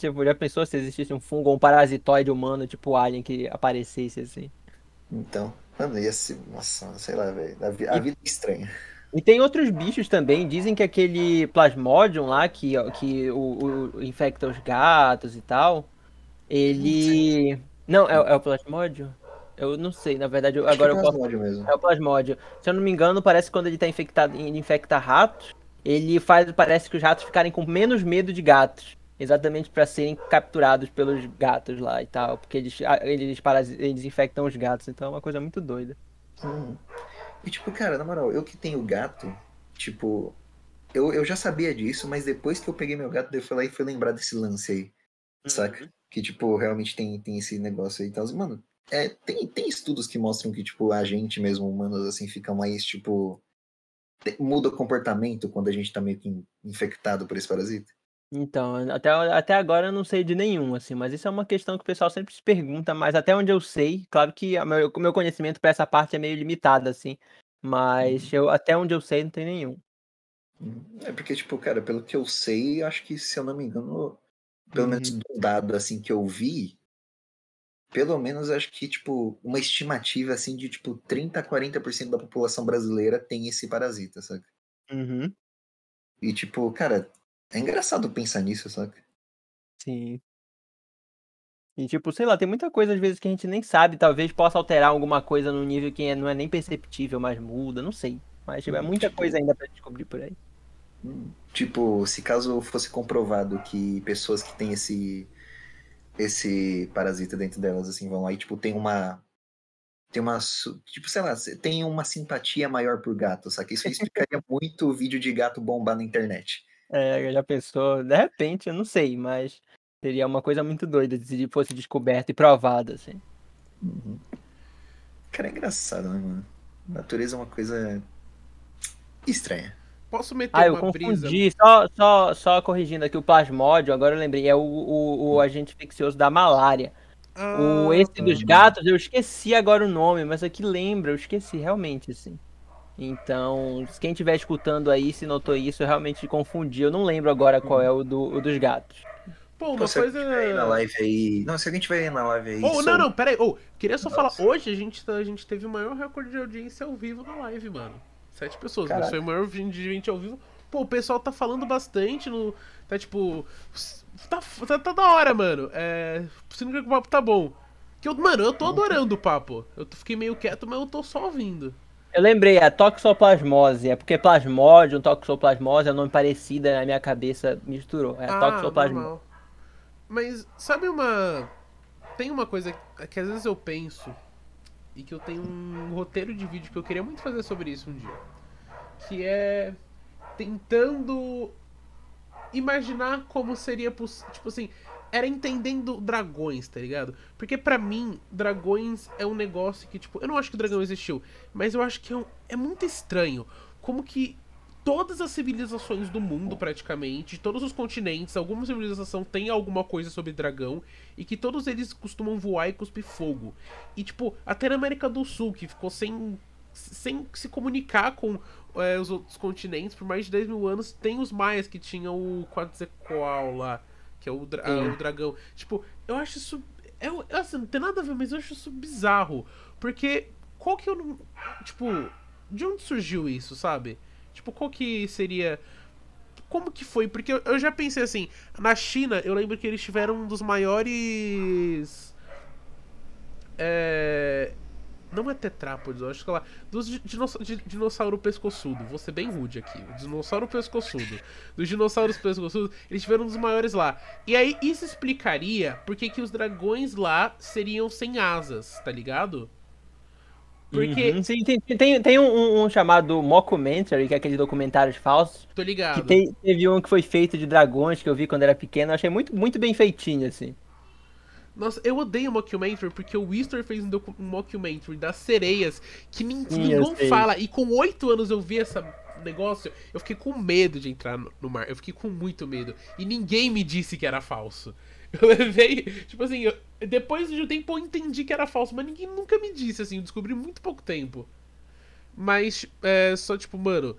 Tipo, já pensou se existisse um fungo ou um parasitoide humano, tipo Alien, que aparecesse assim? Então, mano, ia ser. Nossa, sei lá, velho. A, vi- a vida é estranha. E tem outros bichos também, dizem que aquele Plasmodium lá, que, que o, o- infecta os gatos e tal, ele... Não, é, é o Plasmodium? Eu não sei, na verdade, eu- que agora é eu posso... mesmo. É o Plasmodium. Se eu não me engano, parece que quando ele tá infectado, ele infecta ratos, ele faz, parece que os ratos ficarem com menos medo de gatos. Exatamente para serem capturados pelos gatos lá e tal, porque eles, eles, eles infectam os gatos, então é uma coisa muito doida. Hum. E tipo, cara, na moral, eu que tenho gato, tipo, eu, eu já sabia disso, mas depois que eu peguei meu gato, eu fui lá e fui lembrar desse lance aí, uhum. saca? Que, tipo, realmente tem, tem esse negócio aí e tal. Mano, é, tem, tem estudos que mostram que, tipo, a gente mesmo, humanos, assim, fica mais, tipo, muda o comportamento quando a gente tá meio que infectado por esse parasita? Então, até, até agora eu não sei de nenhum, assim, mas isso é uma questão que o pessoal sempre se pergunta, mas até onde eu sei, claro que o meu, meu conhecimento para essa parte é meio limitado, assim, mas uhum. eu, até onde eu sei não tem nenhum. Uhum. É porque, tipo, cara, pelo que eu sei, acho que, se eu não me engano, pelo uhum. menos do dado, assim, que eu vi, pelo menos acho que, tipo, uma estimativa, assim, de, tipo, 30 a 40% da população brasileira tem esse parasita, sabe? Uhum. E, tipo, cara, é engraçado pensar nisso, saca? Sim. E tipo, sei lá, tem muita coisa às vezes que a gente nem sabe, talvez possa alterar alguma coisa no nível que é, não é nem perceptível, mas muda, não sei. Mas tipo, é muita tipo, coisa ainda para descobrir por aí. Hum, tipo, se caso fosse comprovado que pessoas que têm esse esse parasita dentro delas assim vão lá e tipo tem uma tem uma tipo, sei lá, tem uma simpatia maior por gato, saca? Isso [laughs] explicaria muito o vídeo de gato bombar na internet. É, já pensou, de repente, eu não sei, mas seria uma coisa muito doida se fosse descoberto e provado, assim. Uhum. Cara, é engraçado, né, mano? Natureza é uma coisa estranha. Posso meter ah, eu uma confundi, só, só, só corrigindo aqui o plasmódio, agora eu lembrei, é o, o, o agente infeccioso da malária. Ah, o esse dos gatos, eu esqueci agora o nome, mas aqui lembra, eu esqueci realmente, assim. Então, quem estiver escutando aí, se notou isso, eu realmente confundi. Eu não lembro agora qual é o, do, o dos gatos. Pô, uma se coisa. Aí na live aí. Não, se alguém tiver aí na live aí. Oh, não, não, pera aí. Oh, queria só Nossa. falar. Hoje a gente, tá, a gente teve o maior recorde de audiência ao vivo na live, mano. Sete pessoas. Caraca. Foi o maior de gente ao vivo. Pô, o pessoal tá falando bastante no. Tá tipo. Tá, tá, tá da hora, mano. É. Sinto que o papo tá bom. Que eu, mano, eu tô adorando o papo. Eu fiquei meio quieto, mas eu tô só ouvindo. Eu lembrei, a toxoplasmose. É porque plasmódio, toxoplasmose é um nome parecido, na minha cabeça misturou. É ah, toxoplasmose. Normal. Mas, sabe uma. Tem uma coisa que às vezes eu penso e que eu tenho um roteiro de vídeo que eu queria muito fazer sobre isso um dia. Que é tentando imaginar como seria possível. Tipo assim, era entendendo dragões, tá ligado? Porque para mim, dragões é um negócio que, tipo, eu não acho que o dragão existiu, mas eu acho que é, um, é muito estranho como que todas as civilizações do mundo, praticamente, todos os continentes, alguma civilização tem alguma coisa sobre dragão e que todos eles costumam voar e cuspir fogo. E, tipo, até na América do Sul, que ficou sem, sem se comunicar com é, os outros continentes por mais de 10 mil anos, tem os maias que tinham o Quetzalcoatl lá que é o, dra o dragão. Tipo, eu acho isso. É, assim, não tem nada a ver, mas eu acho isso bizarro. Porque qual que eu não. Tipo, de onde surgiu isso, sabe? Tipo, qual que seria. Como que foi? Porque eu, eu já pensei assim, na China, eu lembro que eles tiveram um dos maiores. É, não é tetrápodes, eu acho que é lá. Dos dinossauro, dinossauro pescoçudo. Vou ser bem rude aqui. O dinossauro pescoçudo. Dos dinossauros pescoçudos, eles tiveram um dos maiores lá. E aí, isso explicaria por que, que os dragões lá seriam sem asas, tá ligado? Porque. Uhum, sim, tem, tem, tem um, um, chamado Mockumentary, que é aquele documentário falso. Tô ligado. Que tem, teve um que foi feito de dragões que eu vi quando era pequeno. Eu achei muito, muito bem feitinho, assim. Nossa, eu odeio mockumentary porque o Wister fez um, um mockumentary das sereias que ninguém fala. E com oito anos eu vi esse negócio, eu fiquei com medo de entrar no, no, mar. Eu fiquei com muito medo. E ninguém me disse que era falso. [laughs] Eu levei, tipo assim, eu, depois de um tempo eu entendi que era falso, mas ninguém nunca me disse, assim, eu descobri muito pouco tempo. Mas, é, só tipo, mano,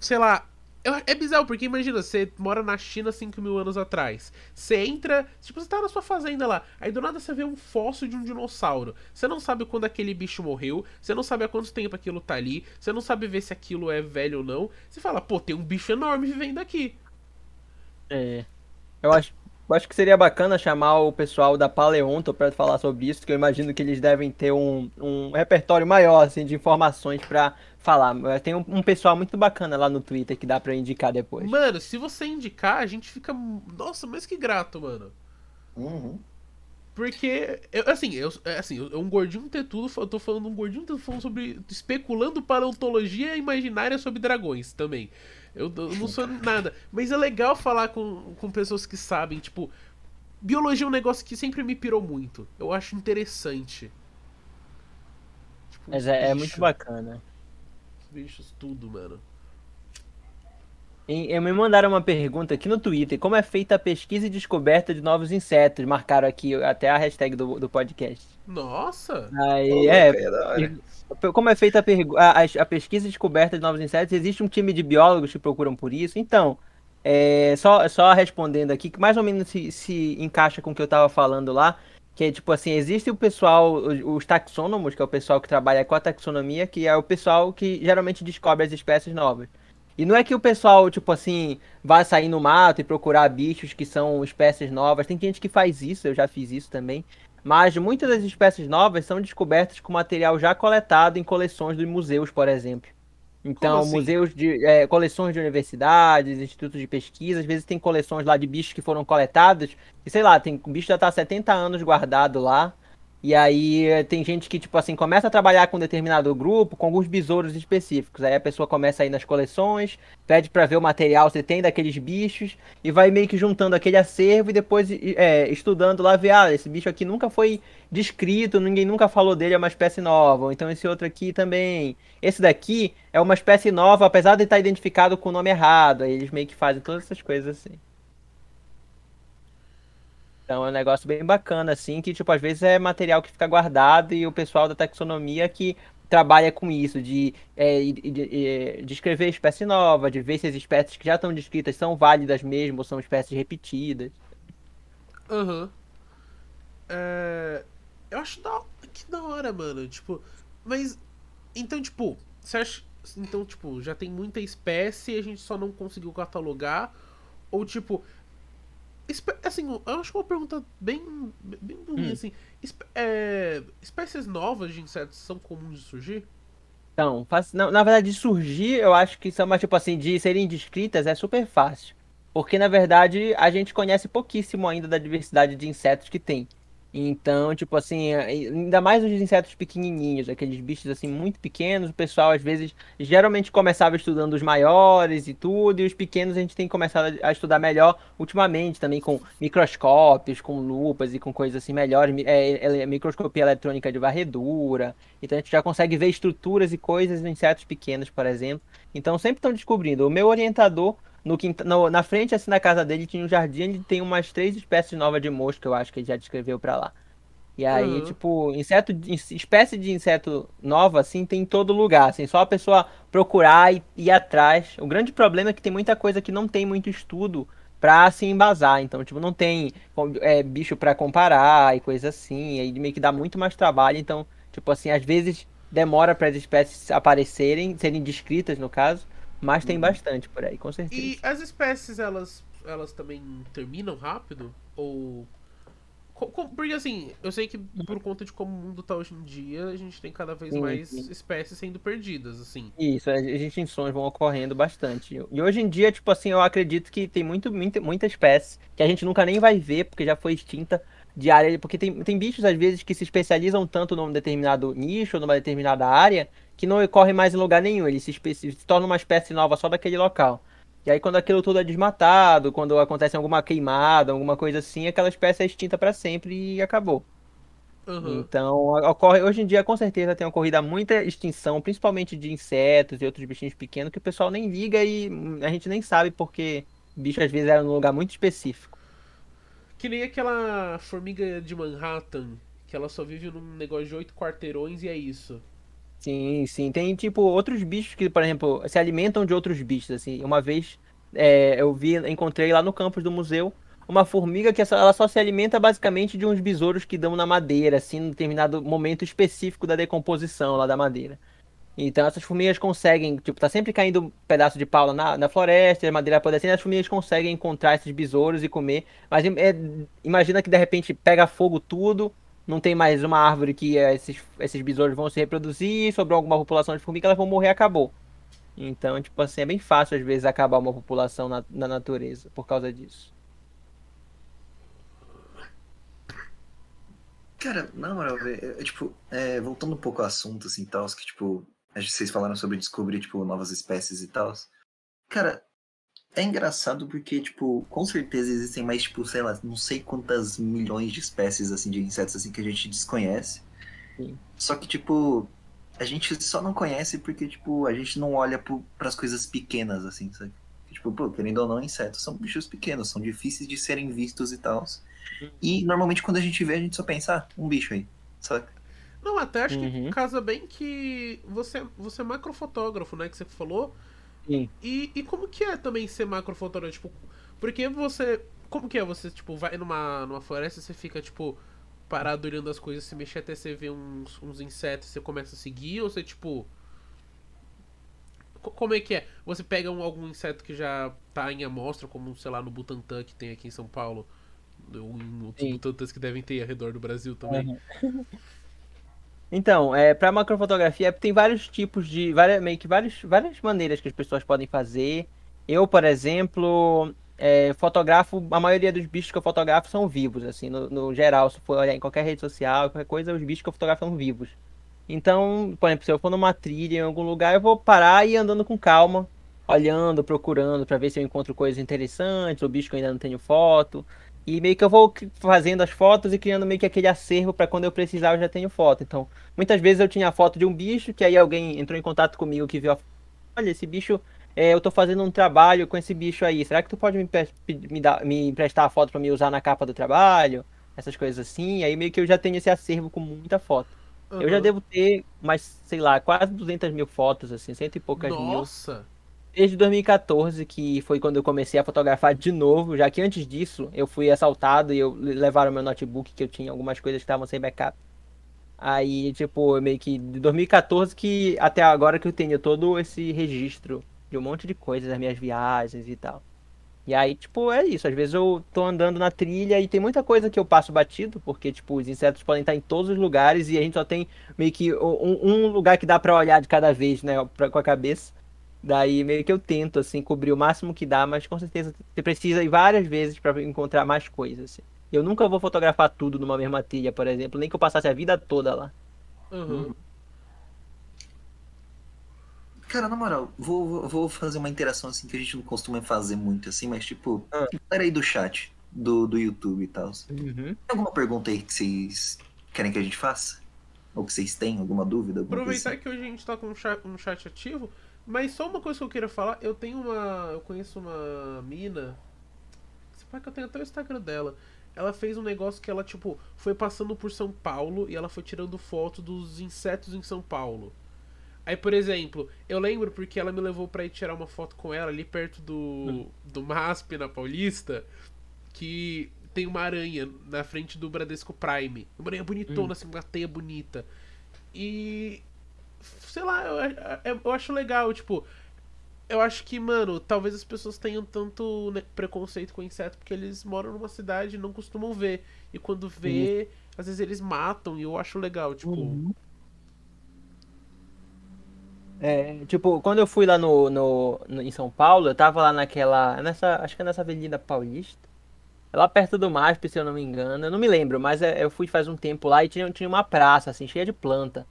sei lá, é bizarro, porque imagina, você mora na China 5 mil anos atrás. Você entra, tipo, você tá na sua fazenda lá. Aí do nada você vê um fóssil de um dinossauro. Você não sabe quando aquele bicho morreu. Você não sabe há quanto tempo aquilo tá ali. Você não sabe ver se aquilo é velho ou não. Você fala, pô, tem um bicho enorme vivendo aqui. É. Eu acho. Acho que seria bacana chamar o pessoal da Paleonto para falar sobre isso, que eu imagino que eles devem ter um, um repertório maior assim, de informações para falar. Tem um, um, pessoal muito bacana lá no Twitter que dá para indicar depois. Mano, se você indicar, a gente fica. Nossa, mais que grato, mano. Uhum. Porque, eu, assim, eu, é, assim, eu, um gordinho tetudo, eu tô falando um gordinho tetudo falando sobre. especulando paleontologia imaginária sobre dragões também. Eu, eu não sou nada. Mas é legal falar com, com pessoas que sabem, tipo. Biologia é um negócio que sempre me pirou muito. Eu acho interessante. Tipo, Mas é, é, muito bacana. Os bichos, tudo, mano. E, me mandaram uma pergunta aqui no Twitter. Como é feita a pesquisa e descoberta de novos insetos? Marcaram aqui até a hashtag do, do podcast. Nossa! Aí, é, como é feita a, a, a, pesquisa e descoberta de novos insetos? Existe um time de biólogos que procuram por isso? Então, é, só, só respondendo aqui, que mais ou menos se, se encaixa com o que eu estava falando lá, que é tipo assim, existe o pessoal, os taxônomos, que é o pessoal que trabalha com a taxonomia, que é o pessoal que geralmente descobre as espécies novas. E não é que o pessoal, tipo assim, vai sair no mato e procurar bichos que são espécies novas. Tem gente que faz isso, eu já fiz isso também. Mas muitas das espécies novas são descobertas com material já coletado em coleções dos museus, por exemplo. Então, assim? museus de é, coleções de universidades, institutos de pesquisa, às vezes tem coleções lá de bichos que foram coletados, e sei lá, tem bicho já está há 70 anos guardado lá. E aí eh, tem gente que, tipo assim, começa a trabalhar com um determinado grupo, com alguns besouros específicos. Aí a pessoa começa a ir nas coleções, pede para ver o material se tem daqueles bichos, e vai meio que juntando aquele acervo e depois é, estudando lá, ver, ah, esse bicho aqui nunca foi descrito, ninguém nunca falou dele, é uma espécie nova. Então esse outro aqui também. Esse daqui é uma espécie nova, apesar de estar identificado com o nome errado. Aí eles meio que fazem todas essas coisas assim. Então é um negócio bem bacana, assim, que, tipo, às vezes é material que fica guardado e o pessoal da taxonomia que trabalha com isso, de, é, de, de, de espécie nova, de ver se as espécies que já estão descritas são válidas mesmo ou são espécies repetidas. Aham. Uhum. É... Eu acho da... que da hora, mano. Tipo, mas. Então, tipo, você acha. Então, tipo, já tem muita espécie e a gente só não conseguiu catalogar? Ou, tipo, Assim, eu acho uma pergunta bem, bem ruim, hum. assim. É, espécies novas de insetos são comuns de surgir? Então, na, na verdade, de surgir, eu acho que são mais, tipo assim, de serem descritas é super fácil. Porque, na verdade, a gente conhece pouquíssimo ainda da diversidade de insetos que tem. Então, tipo assim, ainda mais os insetos pequenininhos, aqueles bichos assim muito pequenos, o pessoal às vezes geralmente começava estudando os maiores e tudo, e os pequenos a gente tem começado a estudar melhor ultimamente também com microscópios, com lupas e com coisas assim melhores, é, é, microscopia eletrônica de varredura. Então a gente já consegue ver estruturas e coisas em insetos pequenos, por exemplo. Então sempre estão descobrindo. O meu orientador no, no, na frente, assim, da casa dele, tinha um jardim onde tem umas três espécies novas de mosca, eu acho que ele já descreveu pra lá. E aí, uhum. tipo, inseto, espécie de inseto nova, assim, tem em todo lugar, assim, só a pessoa procurar e ir atrás. O grande problema é que tem muita coisa que não tem muito estudo pra se embasar, então, tipo, não tem é, bicho para comparar e coisa assim, aí meio que dá muito mais trabalho, então, tipo assim, às vezes demora para as espécies aparecerem, serem descritas, no caso, mas tem uhum. bastante por aí, com certeza. E as espécies, elas, elas também terminam rápido? Ou. Porque assim, eu sei que por conta de como o mundo tá hoje em dia, a gente tem cada vez sim, mais sim. espécies sendo perdidas, assim. Isso, as extinções vão ocorrendo bastante. E hoje em dia, tipo assim, eu acredito que tem muito, muita, muita espécie que a gente nunca nem vai ver, porque já foi extinta de área. Porque tem, tem bichos, às vezes, que se especializam tanto num determinado nicho, numa determinada área, que não ocorre mais em lugar nenhum, ele se, se torna uma espécie nova só daquele local. E aí quando aquilo tudo é desmatado, quando acontece alguma queimada, alguma coisa assim, aquela espécie é extinta para sempre e acabou. Uhum. Então, ocorre, hoje em dia com certeza tem ocorrido muita extinção, principalmente de insetos e outros bichinhos pequenos que o pessoal nem liga e a gente nem sabe porque bicho às vezes era num lugar muito específico. Que nem aquela formiga de Manhattan, que ela só vive num negócio de oito quarteirões e é isso. Sim, sim. Tem, tipo, outros bichos que, por exemplo, se alimentam de outros bichos, assim. Uma vez é, eu vi, encontrei lá no campus do museu uma formiga que ela só se alimenta basicamente de uns besouros que dão na madeira, assim, em determinado momento específico da decomposição lá da madeira. Então essas formigas conseguem, tipo, tá sempre caindo um pedaço de pau na, na floresta, madeira apodrecendo, as formigas conseguem encontrar esses besouros e comer. Mas é, imagina que de repente pega fogo tudo, não tem mais uma árvore que esses, esses besouros vão se reproduzir, sobrou alguma população de formiga, elas vão morrer acabou. Então, tipo assim, é bem fácil às vezes acabar uma população na, na natureza por causa disso. Cara, na moral, velho, tipo, é, voltando um pouco ao assunto, assim, tal, que, tipo, vocês falaram sobre descobrir, tipo, novas espécies e tal. Cara, é engraçado porque, tipo, com certeza existem mais, tipo, sei lá, não sei quantas milhões de espécies, assim, de insetos, assim, que a gente desconhece. Sim. Só que, tipo, a gente só não conhece porque, tipo, a gente não olha para as coisas pequenas, assim, sabe? Tipo, pô, querendo ou não, insetos são bichos pequenos, são difíceis de serem vistos e tal. E normalmente quando a gente vê, a gente só pensa, ah, um bicho aí, saca? Não, até acho uhum. que casa bem que você, você é macrofotógrafo, né? Que você falou. Sim. E, e como que é também ser macrofotógrafo? Tipo, porque você. Como que é? Você, tipo, vai numa, numa floresta e você fica, tipo, parado olhando as coisas, se mexer até você ver uns, uns insetos você começa a seguir, ou você, tipo. Como é que é? Você pega um, algum inseto que já tá em amostra, como, sei lá, no Butantan que tem aqui em São Paulo, ou em outros Butantãs que devem ter ao redor do Brasil também. Uhum. [laughs] Então, é, para macrofotografia tem vários tipos de, várias, meio que várias, várias maneiras que as pessoas podem fazer. Eu, por exemplo, é, fotografo, a maioria dos bichos que eu fotografo são vivos, assim, no, no, geral, se for olhar em qualquer rede social, qualquer coisa, os bichos que eu fotografo são vivos. Então, por exemplo, se eu for numa trilha em algum lugar, eu vou parar e ir andando com calma, olhando, procurando para ver se eu encontro coisas interessantes, o bicho que eu ainda não tenho foto. E meio que eu vou fazendo as fotos e criando meio que aquele acervo para quando eu precisar eu já tenho foto. Então, muitas vezes eu tinha a foto de um bicho que aí alguém entrou em contato comigo que viu a olha, esse bicho, é, eu tô fazendo um trabalho com esse bicho aí. Será que tu pode me, me, dar, me emprestar a foto para me usar na capa do trabalho? Essas coisas assim. Aí meio que eu já tenho esse acervo com muita foto. Uhum. Eu já devo ter mais, sei lá, quase 200 mil fotos, assim, cento e poucas Nossa. mil. Nossa! Desde 2014, que foi quando eu comecei a fotografar de novo, já que antes disso eu fui assaltado e eu levaram meu notebook, que eu tinha algumas coisas que estavam sem backup. Aí, tipo, meio que de 2014 que até agora que eu tenho todo esse registro de um monte de coisas, das minhas viagens e tal. E aí, tipo, é isso. Às vezes eu tô andando na trilha e tem muita coisa que eu passo batido, porque, tipo, os insetos podem estar em todos os lugares e a gente só tem meio que um, um lugar que dá para olhar de cada vez, né, pra, com a cabeça. Daí meio que eu tento, assim, cobrir o máximo que dá, mas com certeza você precisa ir várias vezes para encontrar mais coisas. Assim. Eu nunca vou fotografar tudo numa mesma trilha, por exemplo, nem que eu passasse a vida toda lá. Uhum. Cara, na moral, vou, vou fazer uma interação assim que a gente não costuma fazer muito, assim, mas tipo, ah. galera aí do chat, do, do YouTube e tal. Uhum. Tem alguma pergunta aí que vocês querem que a gente faça? Ou que vocês têm alguma dúvida? Alguma Aproveitar assim? que hoje a gente tá com um chat, um chat ativo, mas só uma coisa que eu queria falar, eu tenho uma. Eu conheço uma mina. Você pode que eu tenho até o Instagram dela. Ela fez um negócio que ela, tipo, foi passando por São Paulo e ela foi tirando foto dos insetos em São Paulo. Aí, por exemplo, eu lembro porque ela me levou para ir tirar uma foto com ela ali perto do, hum. do MASP na Paulista, que tem uma aranha na frente do Bradesco Prime. Uma aranha bonitona, hum. assim, uma teia bonita. E sei lá, eu, eu acho legal, tipo. Eu acho que, mano, talvez as pessoas tenham tanto né, preconceito com inseto porque eles moram numa cidade e não costumam ver. E quando vê, uhum. às vezes eles matam e eu acho legal, tipo. Uhum. É, tipo, quando eu fui lá no, no, no, em São Paulo, eu tava lá naquela. Nessa, acho que é nessa Avenida Paulista. Lá perto do MASP, se eu não me engano. Eu não me lembro, mas é, eu fui faz um tempo lá e tinha, tinha uma praça, assim, cheia de planta.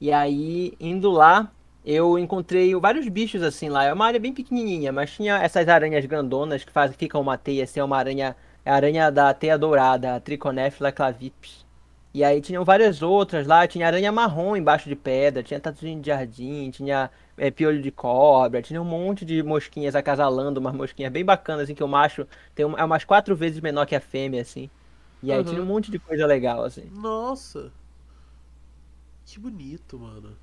E aí, indo lá, eu encontrei vários bichos assim lá. É uma área bem pequenininha, mas tinha essas aranhas grandonas que fazem, ficam uma teia, assim, é uma aranha, é a aranha da teia dourada, a Trichonephila clavips. E aí tinham várias outras lá, tinha aranha marrom embaixo de pedra, tinha tatuzinho de jardim, tinha é, piolho de cobra, tinha um monte de mosquinhas acasalando, umas mosquinhas bem bacanas, assim, que o macho tem um, é umas quatro vezes menor que a fêmea, assim. E aí uhum. tinha um monte de coisa legal, assim. Nossa! Que bonito, mano.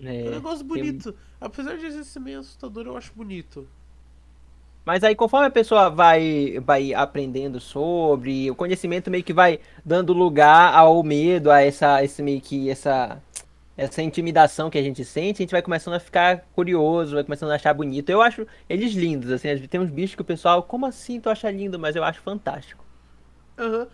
É, é um negócio bonito. Tem... Apesar de ser meio assustador, eu acho bonito. Mas aí, conforme a pessoa vai, vai aprendendo sobre, o conhecimento meio que vai dando lugar ao medo, a essa, esse meio que essa essa intimidação que a gente sente, a gente vai começando a ficar curioso, vai começando a achar bonito. Eu acho eles lindos, assim, tem uns bichos que o pessoal, como assim tu acha lindo? Mas eu acho fantástico. Aham. Uhum.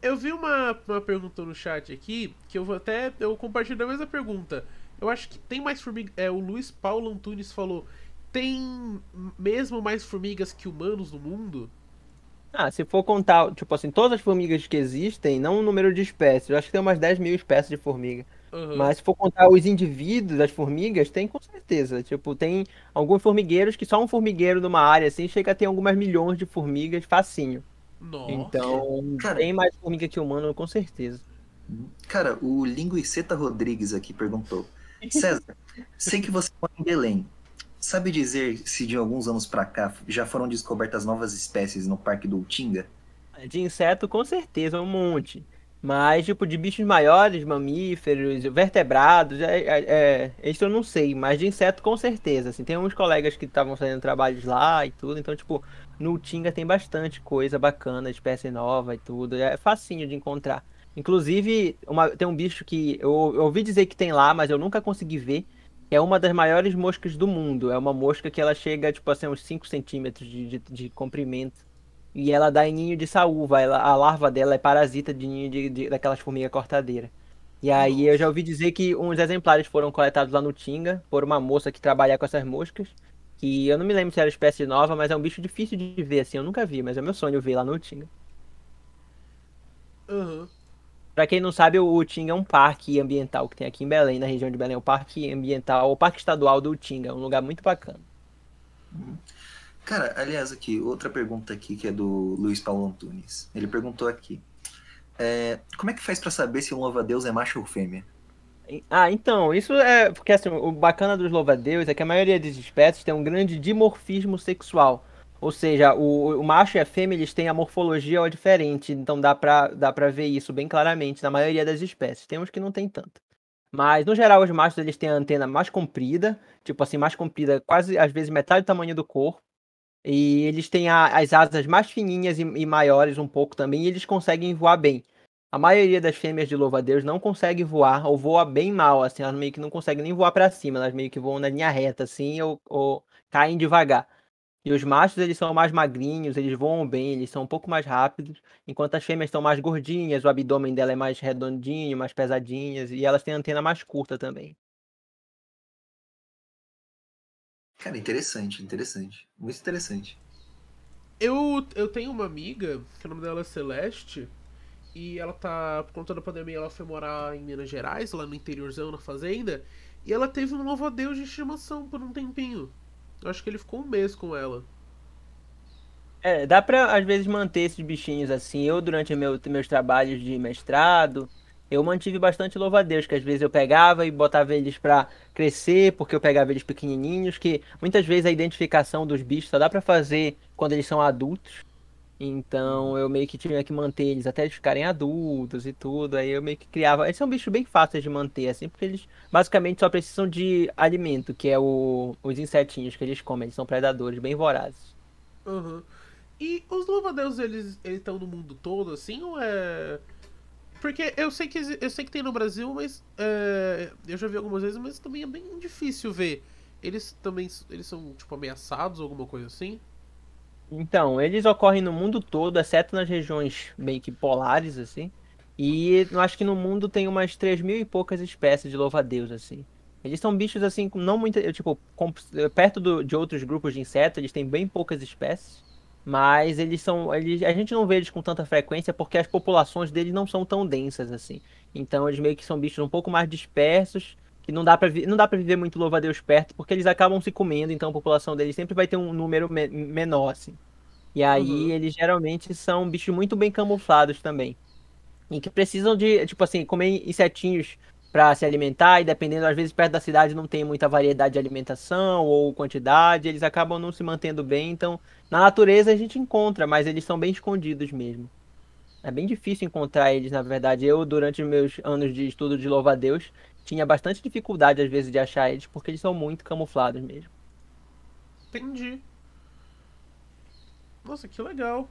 Eu vi uma, uma pergunta no chat aqui, que eu vou até. Eu compartilho a mesma pergunta. Eu acho que tem mais formigas. É, o Luiz Paulo Antunes falou. Tem mesmo mais formigas que humanos no mundo? Ah, se for contar, tipo assim, todas as formigas que existem, não o número de espécies. Eu acho que tem umas 10 mil espécies de formiga. Uhum. Mas se for contar os indivíduos das formigas, tem com certeza. Tipo, tem alguns formigueiros que só um formigueiro numa área assim chega a ter algumas milhões de formigas facinho. Nossa. Então, cara, tem mais formiga que humano, com certeza. Cara, o Linguiceta Rodrigues aqui perguntou: César, sei que você mora em Belém. Sabe dizer se de alguns anos para cá já foram descobertas novas espécies no Parque do Utinga? De inseto, com certeza, um monte. Mas, tipo, de bichos maiores, mamíferos, vertebrados, é, é, é, isso eu não sei. Mas de inseto, com certeza. Assim, tem uns colegas que estavam fazendo trabalhos lá e tudo. Então, tipo, no Tinga tem bastante coisa bacana, espécie nova e tudo. É facinho de encontrar. Inclusive, uma, tem um bicho que eu, eu ouvi dizer que tem lá, mas eu nunca consegui ver. É uma das maiores moscas do mundo. É uma mosca que ela chega, tipo assim, uns 5 centímetros de, de, de comprimento. E ela dá em ninho de saúva. Ela, a larva dela é parasita de ninho de, de daquelas formigas cortadeiras. E aí Nossa. eu já ouvi dizer que uns exemplares foram coletados lá no Tinga por uma moça que trabalha com essas moscas. Que eu não me lembro se era espécie nova, mas é um bicho difícil de ver assim. Eu nunca vi, mas é meu sonho ver lá no Tinga. Uhum. Pra quem não sabe, o Tinga é um parque ambiental que tem aqui em Belém, na região de Belém. O parque ambiental, o parque estadual do Tinga. É um lugar muito bacana. Uhum. Cara, aliás, aqui, outra pergunta aqui que é do Luiz Paulo Antunes. Ele perguntou aqui. É, como é que faz para saber se um louva-a-Deus é macho ou fêmea? Ah, então, isso é. Porque assim, o bacana dos louva-a-Deus é que a maioria das espécies tem um grande dimorfismo sexual. Ou seja, o, o macho e a fêmea eles têm a morfologia diferente, então dá pra, dá pra ver isso bem claramente na maioria das espécies. Tem uns que não tem tanto. Mas, no geral, os machos eles têm a antena mais comprida, tipo assim, mais comprida, quase às vezes metade do tamanho do corpo. E eles têm a, as asas mais fininhas e, e, maiores um pouco também, e eles conseguem voar bem. A maioria das fêmeas de louva-a-Deus não consegue voar, ou voa bem mal, assim, elas meio que não conseguem nem voar para cima, elas meio que voam na linha reta, assim, ou, ou caem devagar. E os machos, eles são mais magrinhos, eles voam bem, eles são um pouco mais rápidos, enquanto as fêmeas são mais gordinhas, o abdômen dela é mais redondinho, mais pesadinhas, e elas têm antena mais curta também. Cara, interessante, interessante. Muito interessante. Eu, eu tenho uma amiga, que o nome dela é Celeste, e ela tá, por conta da pandemia, ela foi morar em Minas Gerais, lá no interiorzão, na fazenda, e ela teve um novo adeus de estimação por um tempinho. Eu acho que ele ficou um mês com ela. É, dá pra às vezes manter esses bichinhos assim. Eu, durante meu, meus trabalhos de mestrado, eu mantive bastante louva-a-Deus, que às vezes eu pegava e botava eles para crescer, porque eu pegava eles pequenininhos, que muitas vezes a identificação dos bichos só dá para fazer quando eles são adultos. Então eu meio que tinha que manter eles até eles ficarem adultos e tudo. Aí eu meio que criava. Eles são bichos bem fáceis de manter, assim, porque eles basicamente só precisam de alimento, que é o, os insetinhos que eles comem. Eles são predadores bem vorazes. Uhum. E os louva-a-Deus, eles estão no mundo todo, assim, ou é porque eu sei que eu sei que tem no Brasil, mas é, eu já vi algumas vezes, mas também é bem difícil ver. Eles também eles são tipo ameaçados alguma coisa assim? Então, eles ocorrem no mundo todo, exceto nas regiões bem que polares assim. E eu acho que no mundo tem umas 3 mil e poucas espécies de louva-a-Deus assim. Eles são bichos assim, não muito, tipo, perto do, de outros grupos de insetos, eles têm bem poucas espécies. Mas eles são. Eles, a gente não vê eles com tanta frequência porque as populações deles não são tão densas assim. Então eles meio que são bichos um pouco mais dispersos. Que não dá pra, não dá pra viver muito louva-a-Deus perto, porque eles acabam se comendo, então a população deles sempre vai ter um número me menor, assim. E aí uhum. eles geralmente são bichos muito bem camuflados também. E que precisam de, tipo assim, comer insetinhos para se alimentar e dependendo às vezes perto da cidade não tem muita variedade de alimentação ou quantidade, eles acabam não se mantendo bem, então na natureza a gente encontra, mas eles são bem escondidos mesmo. É bem difícil encontrar eles, na verdade. Eu durante meus anos de estudo de louva-a-Deus tinha bastante dificuldade às vezes de achar eles porque eles são muito camuflados mesmo. Entendi. Nossa, que legal.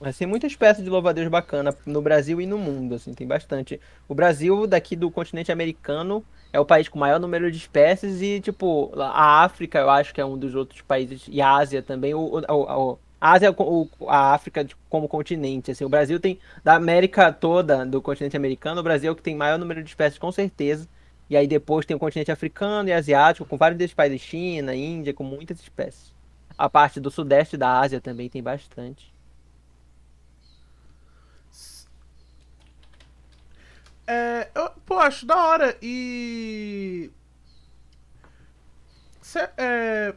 Mas tem muita espécie de louva-a-Deus bacana no Brasil e no mundo, assim, tem bastante. O Brasil, daqui do continente americano, é o país com maior número de espécies e, tipo, a África, eu acho que é um dos outros países, e a Ásia também, o, o, o a Ásia, o, a África como continente, assim, o Brasil tem, da América toda, do continente americano, o Brasil é o que tem maior número de espécies, com certeza, e aí depois tem o continente africano e asiático, com vários desses países, China, Índia, com muitas espécies. A parte do sudeste da Ásia também tem bastante. É, eu, pô, acho da hora. E. Cê, é,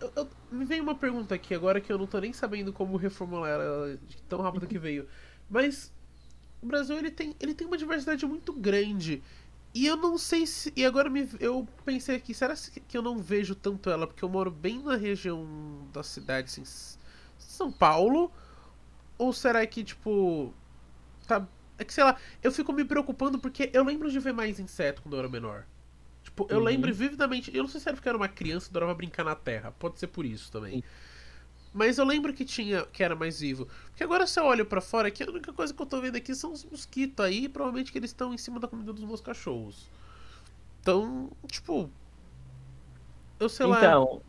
eu, eu, me vem uma pergunta aqui agora que eu não tô nem sabendo como reformular ela tão rápido que veio. Mas o Brasil ele tem, ele tem uma diversidade muito grande. E eu não sei se. E agora me, eu pensei aqui, será que eu não vejo tanto ela? Porque eu moro bem na região da cidade, assim, São Paulo? Ou será que, tipo. Tá é que, sei lá, eu fico me preocupando porque eu lembro de ver mais inseto quando eu era menor. Tipo, eu uhum. lembro vividamente. Eu não sei se era porque eu era uma criança e adorava brincar na terra. Pode ser por isso também. Sim. Mas eu lembro que tinha que era mais vivo. Porque agora se eu olho para fora aqui, a única coisa que eu tô vendo aqui são os mosquitos aí, provavelmente que eles estão em cima da comida dos meus cachorros. Então, tipo. Eu sei então, lá. Então,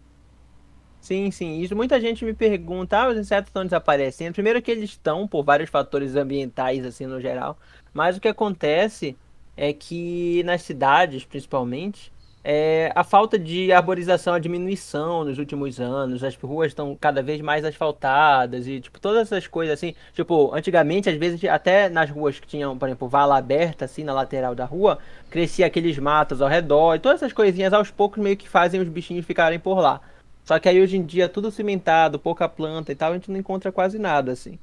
Sim, sim. Isso muita gente me pergunta, ah, os insetos estão desaparecendo. Primeiro que eles estão por vários fatores ambientais, assim, no geral. Mas o que acontece é que nas cidades, principalmente, é, a falta de arborização, a diminuição nos últimos anos, as ruas estão cada vez mais asfaltadas e, tipo, todas essas coisas assim. Tipo, antigamente, às vezes, até nas ruas que tinham, por exemplo, vala aberta, assim, na lateral da rua, crescia aqueles matos ao redor e todas essas coisinhas aos poucos meio que fazem os bichinhos ficarem por lá. Só que aí hoje em dia tudo cimentado, pouca planta e tal, a gente não encontra quase nada assim.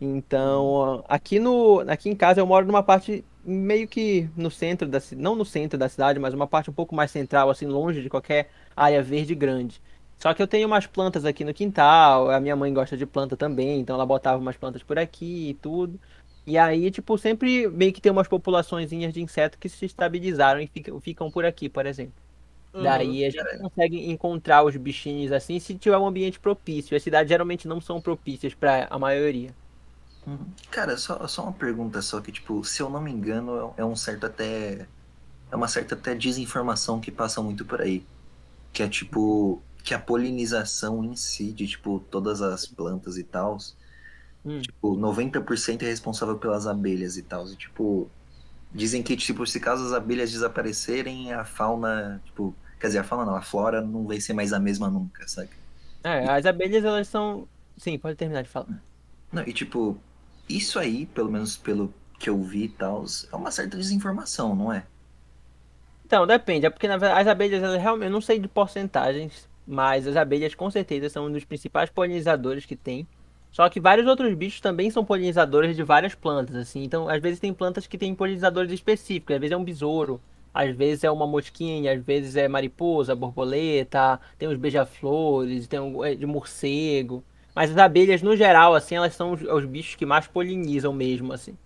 Então, aqui no aqui em casa eu moro numa parte meio que no centro da não no centro da cidade, mas uma parte um pouco mais central, assim, longe de qualquer área verde grande. Só que eu tenho umas plantas aqui no quintal, a minha mãe gosta de planta também, então ela botava umas plantas por aqui e tudo. E aí, tipo, sempre meio que tem umas populações de insetos que se estabilizaram e ficam, ficam por aqui, por exemplo. Uhum. Daí a gente consegue encontrar os bichinhos assim se tiver um ambiente propício. As cidades geralmente não são propícias para a maioria. Uhum. Cara, só, só uma pergunta só que, tipo, se eu não me engano, é, é um certo até. É uma certa até desinformação que passa muito por aí. Que é tipo. Que a polinização em si, de tipo, todas as plantas e tal, hum. tipo, 90% é responsável pelas abelhas e tal. E tipo. Dizem que, tipo, se caso as abelhas desaparecerem, a fauna, tipo, Quer dizer, a fauna não, a flora não vai ser mais a mesma nunca, sabe? É, as abelhas, elas são. Sim, pode terminar de falar. Não, e tipo, isso aí, pelo menos pelo que eu vi e tal, é uma certa desinformação, não é? Então, depende. É porque na verdade, as abelhas, elas realmente. Eu não sei de porcentagens, mas as abelhas com certeza são um dos principais polinizadores que tem. Só que vários outros bichos também são polinizadores de várias plantas, assim. Então, às vezes tem plantas que têm polinizadores específicos. Às vezes é um besouro, às vezes é uma mosquinha, às vezes é mariposa, borboleta, tem os beija-flores, tem um é, de morcego. Mas as abelhas, no geral, assim, elas são os, os, bichos que mais polinizam mesmo, assim.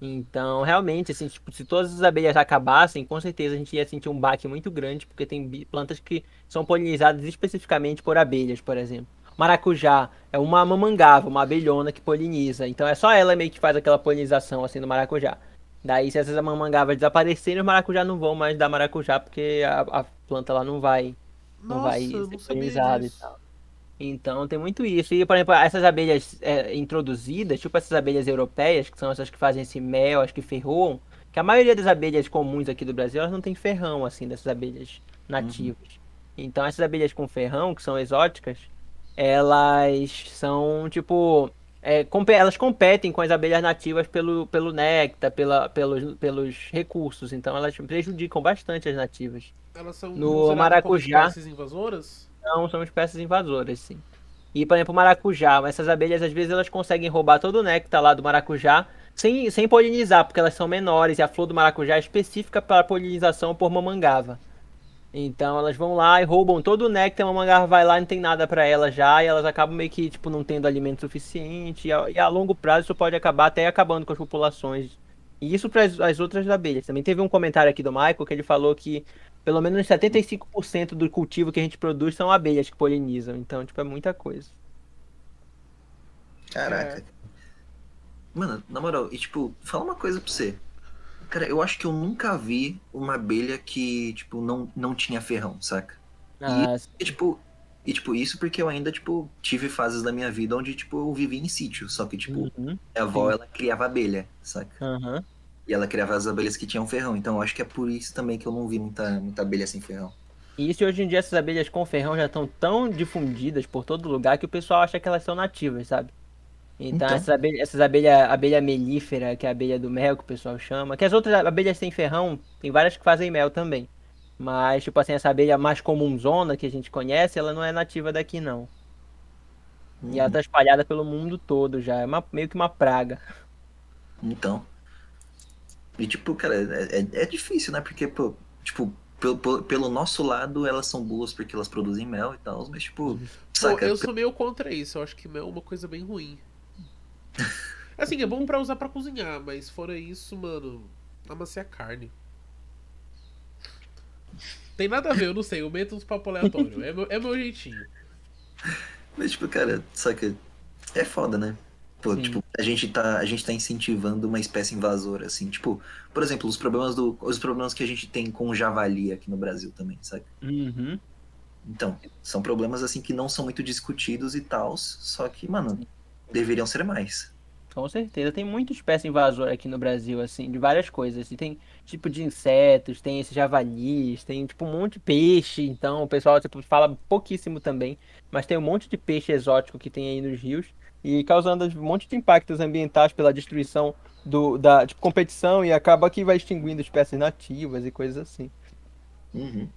Então, realmente, assim, tipo, se todas as abelhas acabassem, com certeza a gente ia sentir um baque muito grande, porque tem plantas que são polinizadas especificamente por abelhas, por exemplo. Maracujá é uma mamangava, uma abelhona que poliniza. Então é só ela meio que faz aquela polinização assim no maracujá. Daí, se essas mamangavas desaparecerem, os maracujá não vão mais dar maracujá, porque a, a planta lá não vai, Nossa, não vai ser polinizada e tal. Então tem muito isso. E, por exemplo, essas abelhas é, introduzidas, tipo essas abelhas europeias, que são essas que fazem esse mel, as que ferroam, que a maioria das abelhas comuns aqui do Brasil, elas não tem ferrão, assim, dessas abelhas nativas. Uhum. Então essas abelhas com ferrão, que são exóticas, elas são, tipo, é, elas competem com as abelhas nativas pelo, pelo néctar, pela, pelos, pelos recursos, então elas prejudicam bastante as nativas. Elas são no maracujá. espécies invasoras? Não, são espécies invasoras, sim. E, por exemplo, maracujá, essas abelhas às vezes elas conseguem roubar todo o néctar lá do maracujá sem, sem polinizar, porque elas são menores e a flor do maracujá é específica para polinização por mamangava. Então elas vão lá e roubam todo o néctar, a mamangava vai lá e não tem nada para elas já, e elas acabam meio que tipo não tendo alimento suficiente, e a, e a longo prazo isso pode acabar até acabando com as populações. E isso para as outras abelhas. Também teve um comentário aqui do Michael que ele falou que pelo menos 75% do cultivo que a gente produz são abelhas que polinizam. Então, tipo, é muita coisa. Caraca. É. Mano, na moral, e tipo, fala uma coisa pra você. Cara, eu acho que eu nunca vi uma abelha que, tipo, não, não tinha ferrão, saca? Ah, E, tipo, e, tipo, isso porque eu ainda, tipo, tive fases da minha vida onde, tipo, eu vivi em sítio. Só que, tipo, uhum, minha avó, sim. ela criava abelha, saca? aham. E ela criava as abelhas que tinham ferrão. Então eu acho que é por isso também que eu não vi muita, muita abelha sem ferrão. E isso hoje em dia essas abelhas com ferrão já estão tão difundidas por todo lugar que o pessoal acha que elas são nativas, sabe? Então, Então. essas abelhas, essas abelhas, abelha melífera, que é a abelha do mel que o pessoal chama, que as outras abelhas sem ferrão, tem várias que fazem mel também. Mas, tipo assim, essa abelha mais comunzona que a gente conhece, ela não é nativa daqui não. E ela tá espalhada pelo mundo todo já, é uma- meio que uma praga. Então. E tipo, cara, é, é- é difícil, né? Porque, pô, tipo, pelo, pelo- nosso lado, elas são boas porque elas produzem mel e tal, mas, tipo, Pô, eu sou meio contra isso. Eu acho que mel é uma coisa bem ruim. [laughs] Assim, é bom pra usar pra cozinhar, mas fora isso, mano, amaciar carne. Tem nada a ver, eu não sei. Eu meto uns papo aleatório. É meu, é meu jeitinho. Mas, tipo, cara, saca? É foda, né? Pô, tipo, a gente, tá, a gente tá incentivando uma espécie invasora, assim. Tipo, por exemplo, os problemas, do, os problemas que a gente tem com o javali aqui no Brasil também, saca? Uhum. Então, são problemas, assim, que não são muito discutidos e tal, só que, mano, deveriam ser mais. Com certeza, tem muita espécie invasora aqui no Brasil, assim, de várias coisas. assim, Tem tipo de insetos, tem esses javalis, tem tipo um monte de peixe. Então, o pessoal tipo, fala pouquíssimo também, mas tem um monte de peixe exótico que tem aí nos rios e causando um monte de impactos ambientais pela destruição do, da tipo, competição e acaba que vai extinguindo espécies nativas e coisas assim. Uhum.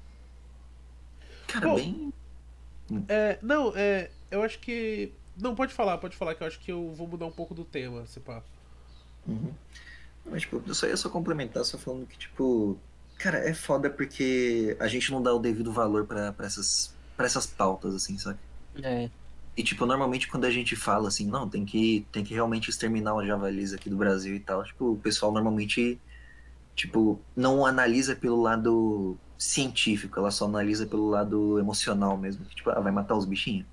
Cara, Pô, bem. É, não, é. Eu acho que. Não, pode falar, pode falar, que eu acho que eu vou mudar um pouco do tema, se pá. Uhum. Mas, tipo, eu só ia só complementar, só falando que, tipo, cara, é foda porque a gente não dá o devido valor pra, pra, essas, pra essas pautas, assim, sabe? É, E, tipo, normalmente quando a gente fala assim, não, tem que, tem que realmente exterminar os javalis aqui do Brasil e tal, tipo, o pessoal normalmente, tipo, não analisa pelo lado científico, ela só analisa pelo lado emocional mesmo, que, tipo, ah, vai matar os bichinhos,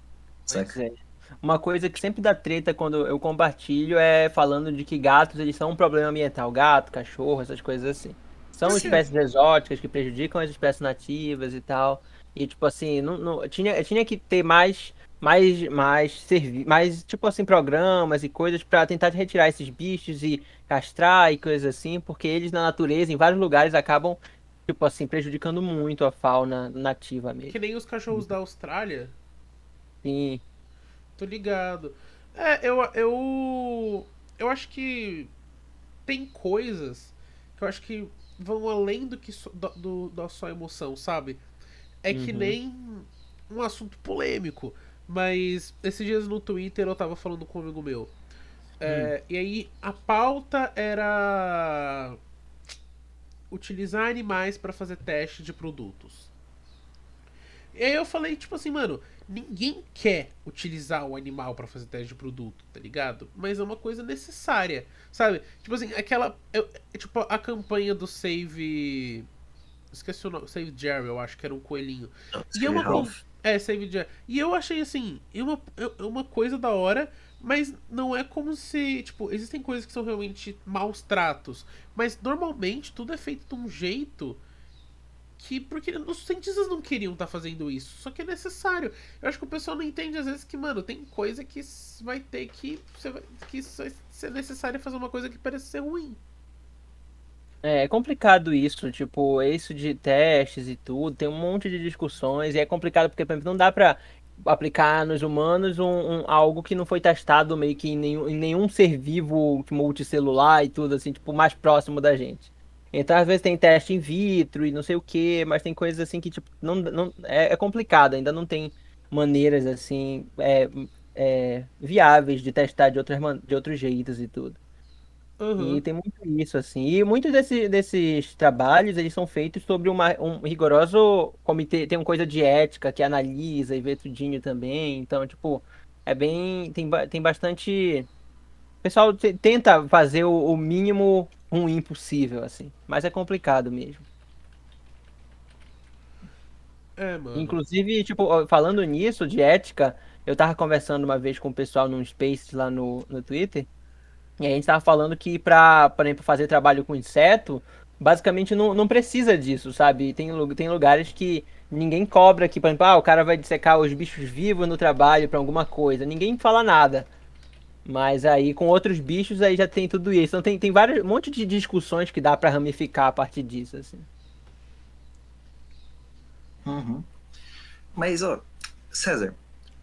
saca? Pois é. Uma coisa que sempre dá treta quando eu compartilho é falando de que gatos eles são um problema ambiental. Gato, cachorro, essas coisas assim. São espécies exóticas que prejudicam as espécies nativas e tal. E tipo assim, não, não- tinha, tinha que ter mais, mais, mais, servi mais tipo assim, programas e coisas pra tentar retirar esses bichos e castrar e coisas assim, porque eles na natureza, em vários lugares, acabam, tipo assim, prejudicando muito a fauna nativa mesmo. Que nem os cachorros da Austrália. Sim. Tô ligado. É, eu, eu. Eu acho que. Tem coisas que eu acho que vão além do que só, do, do- da só emoção, sabe? É que Uhum. nem um assunto polêmico. Mas esses dias no Twitter eu tava falando com um amigo meu. É, E aí a pauta era utilizar animais pra fazer teste de produtos. E aí eu falei, tipo assim, mano, ninguém quer utilizar o animal pra fazer teste de produto, tá ligado? Mas é uma coisa necessária, sabe? Tipo assim, aquela. eu- tipo, a campanha do Save. Esqueci o nome. Save Jerry, eu acho que era um coelhinho. E é uma Ralph. É, Save Jerry. E eu achei assim, é uma, é uma coisa da hora, mas não é como se. Tipo, existem coisas que são realmente maus tratos. Mas normalmente tudo é feito de um jeito que. Porque os cientistas não queriam estar fazendo isso. Só que é necessário. Eu acho que o pessoal não entende às vezes que, mano, tem coisa que vai ter que. Que vai ser necessário fazer uma coisa que parece ser ruim. É, é complicado isso, tipo, isso de testes e tudo, tem um monte de discussões, e é complicado porque, por exemplo, não dá pra aplicar nos humanos um, um- algo que não foi testado meio que em nenhum, em nenhum ser vivo multicelular e tudo, assim, tipo, mais próximo da gente. Então, às vezes tem teste in vitro e não sei o que, mas tem coisas assim que, tipo, não, não, é, é complicado, ainda não tem maneiras, assim, é, é, viáveis de testar de outras, de outros jeitos e tudo. Uhum. E tem muito isso, assim. E muitos desse, desses trabalhos, eles são feitos sobre uma, um rigoroso comitê, tem uma coisa de ética que analisa e vê tudinho também. Então, tipo, é bem, tem, tem bastante... O pessoal te- tenta fazer o, o mínimo ruim possível, assim. Mas é complicado mesmo. É, mano. Inclusive, tipo, falando nisso, de ética, eu tava conversando uma vez com o pessoal num Space lá no, no Twitter, e a gente tava falando que pra, por exemplo, fazer trabalho com inseto, basicamente não, não precisa disso, sabe? Tem, tem lugares que ninguém cobra que, por exemplo, ah, o cara vai dissecar os bichos vivos no trabalho para alguma coisa. Ninguém fala nada. Mas aí com outros bichos aí já tem tudo isso. Então tem, tem vários, um monte de discussões que dá para ramificar a partir disso, assim. Uhum. Mas, ó, César,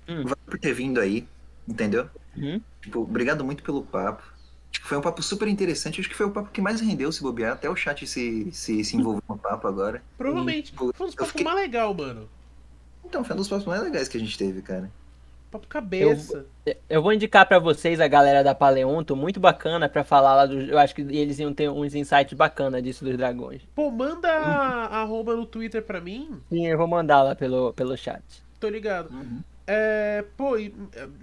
hum. valeu por ter vindo aí, entendeu? Uhum. Tipo, obrigado muito pelo papo. Tipo, foi um papo super interessante. Acho que foi o papo que mais rendeu se bobear. Até o chat se, se, se envolveu no papo agora. Provavelmente. E, tipo, foi um dos papos fiquei... mais legal, mano. Então, foi um dos papos mais legais que a gente teve, cara. Papo cabeça. Eu, eu vou indicar para vocês a galera da Paleonto, muito bacana para falar lá do. Eu acho que eles iam ter uns insights bacanas disso dos dragões. Pô, manda a arroba no Twitter pra mim. Sim, eu vou mandar lá pelo, pelo chat. Tô ligado. Uhum. É, pô,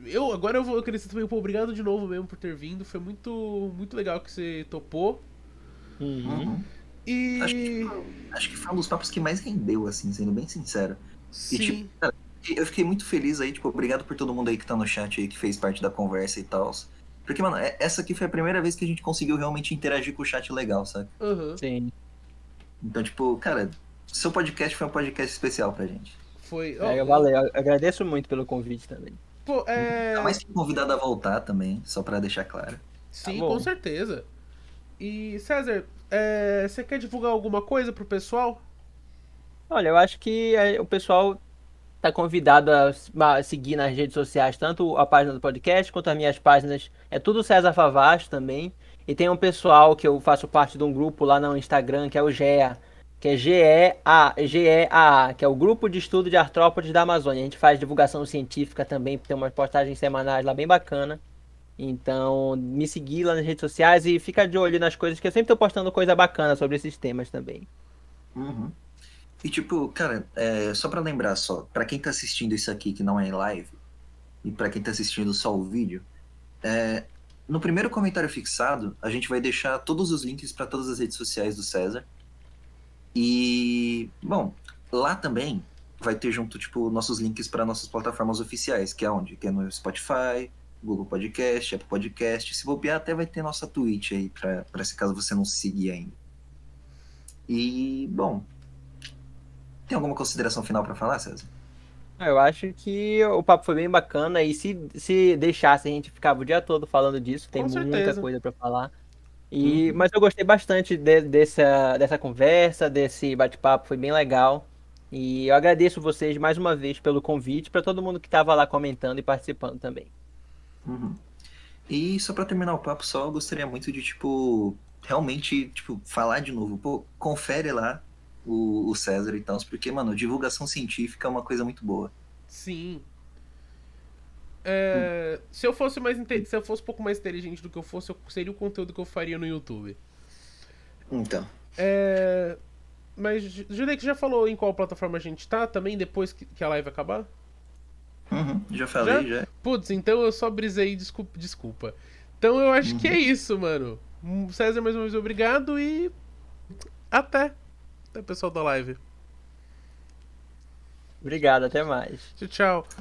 eu agora eu vou querer também, pô, obrigado de novo mesmo por ter vindo. Foi muito, muito legal que você topou. Uhum. E. Acho que, acho que foi um dos papos que mais rendeu, assim, sendo bem sincero. Sim. E, tipo, cara, eu fiquei muito feliz aí, tipo, obrigado por todo mundo aí que tá no chat aí, que fez parte da conversa e tal. Porque, mano, é, essa aqui foi a primeira vez que a gente conseguiu realmente interagir com o chat legal, sabe? Uhum. Sim. Então, tipo, cara, seu podcast foi um podcast especial pra gente. Foi. Oh, é, valeu, eu agradeço muito pelo convite também. Pô, é. Tá mais que convidado a voltar também, só para deixar claro. Sim, tá com certeza. E, César, é... você quer divulgar alguma coisa pro pessoal? Olha, eu acho que é, o pessoal tá convidado a seguir nas redes sociais, tanto a página do podcast quanto as minhas páginas. É tudo César Favasto também. E tem um pessoal que eu faço parte de um grupo lá no Instagram, que é o GEA, que é GEA, GEAA, que é o Grupo de Estudo de Artrópodes da Amazônia. A gente faz divulgação científica também, tem umas postagens semanais lá bem bacana. Então, me seguir lá nas redes sociais e fica de olho nas coisas, que eu sempre estou postando coisa bacana sobre esses temas também. Uhum. E tipo, cara, é, só para lembrar só, para quem tá assistindo isso aqui que não é em live, e para quem tá assistindo só o vídeo, é, no primeiro comentário fixado, a gente vai deixar todos os links para todas as redes sociais do César e, bom, lá também vai ter junto, tipo, nossos links para nossas plataformas oficiais, que é onde? Que é no Spotify, Google Podcast, Apple Podcast. Se bobear, até vai ter nossa Twitch aí, pra, pra se caso você não seguir ainda. E, bom, tem alguma consideração final para falar, César? Ah, eu acho que o papo foi bem bacana e se, se deixasse a gente ficava o dia todo falando disso, tem muita coisa para falar. E, uhum. Mas eu gostei bastante de, dessa, dessa conversa, desse bate-papo, foi bem legal. E eu agradeço vocês mais uma vez pelo convite, para todo mundo que estava lá comentando e participando também. Uhum. E só para terminar o papo, só eu gostaria muito de, tipo, realmente, tipo, falar de novo. Pô, confere lá o, o César e tal, porque, mano, divulgação científica é uma coisa muito boa. Sim, é, se eu fosse mais se eu fosse um pouco mais inteligente do que eu fosse, seria o conteúdo que eu faria no YouTube. Então. É, mas Judei já falou em qual plataforma a gente tá também depois que, que a live acabar? Uhum, já falei, já? já. Putz, então eu só brisei, desculpa. desculpa. Então eu acho uhum. que é isso, mano. César, mais uma vez, obrigado e. Até. Até pessoal da live. Obrigado, até mais. Tchau, tchau.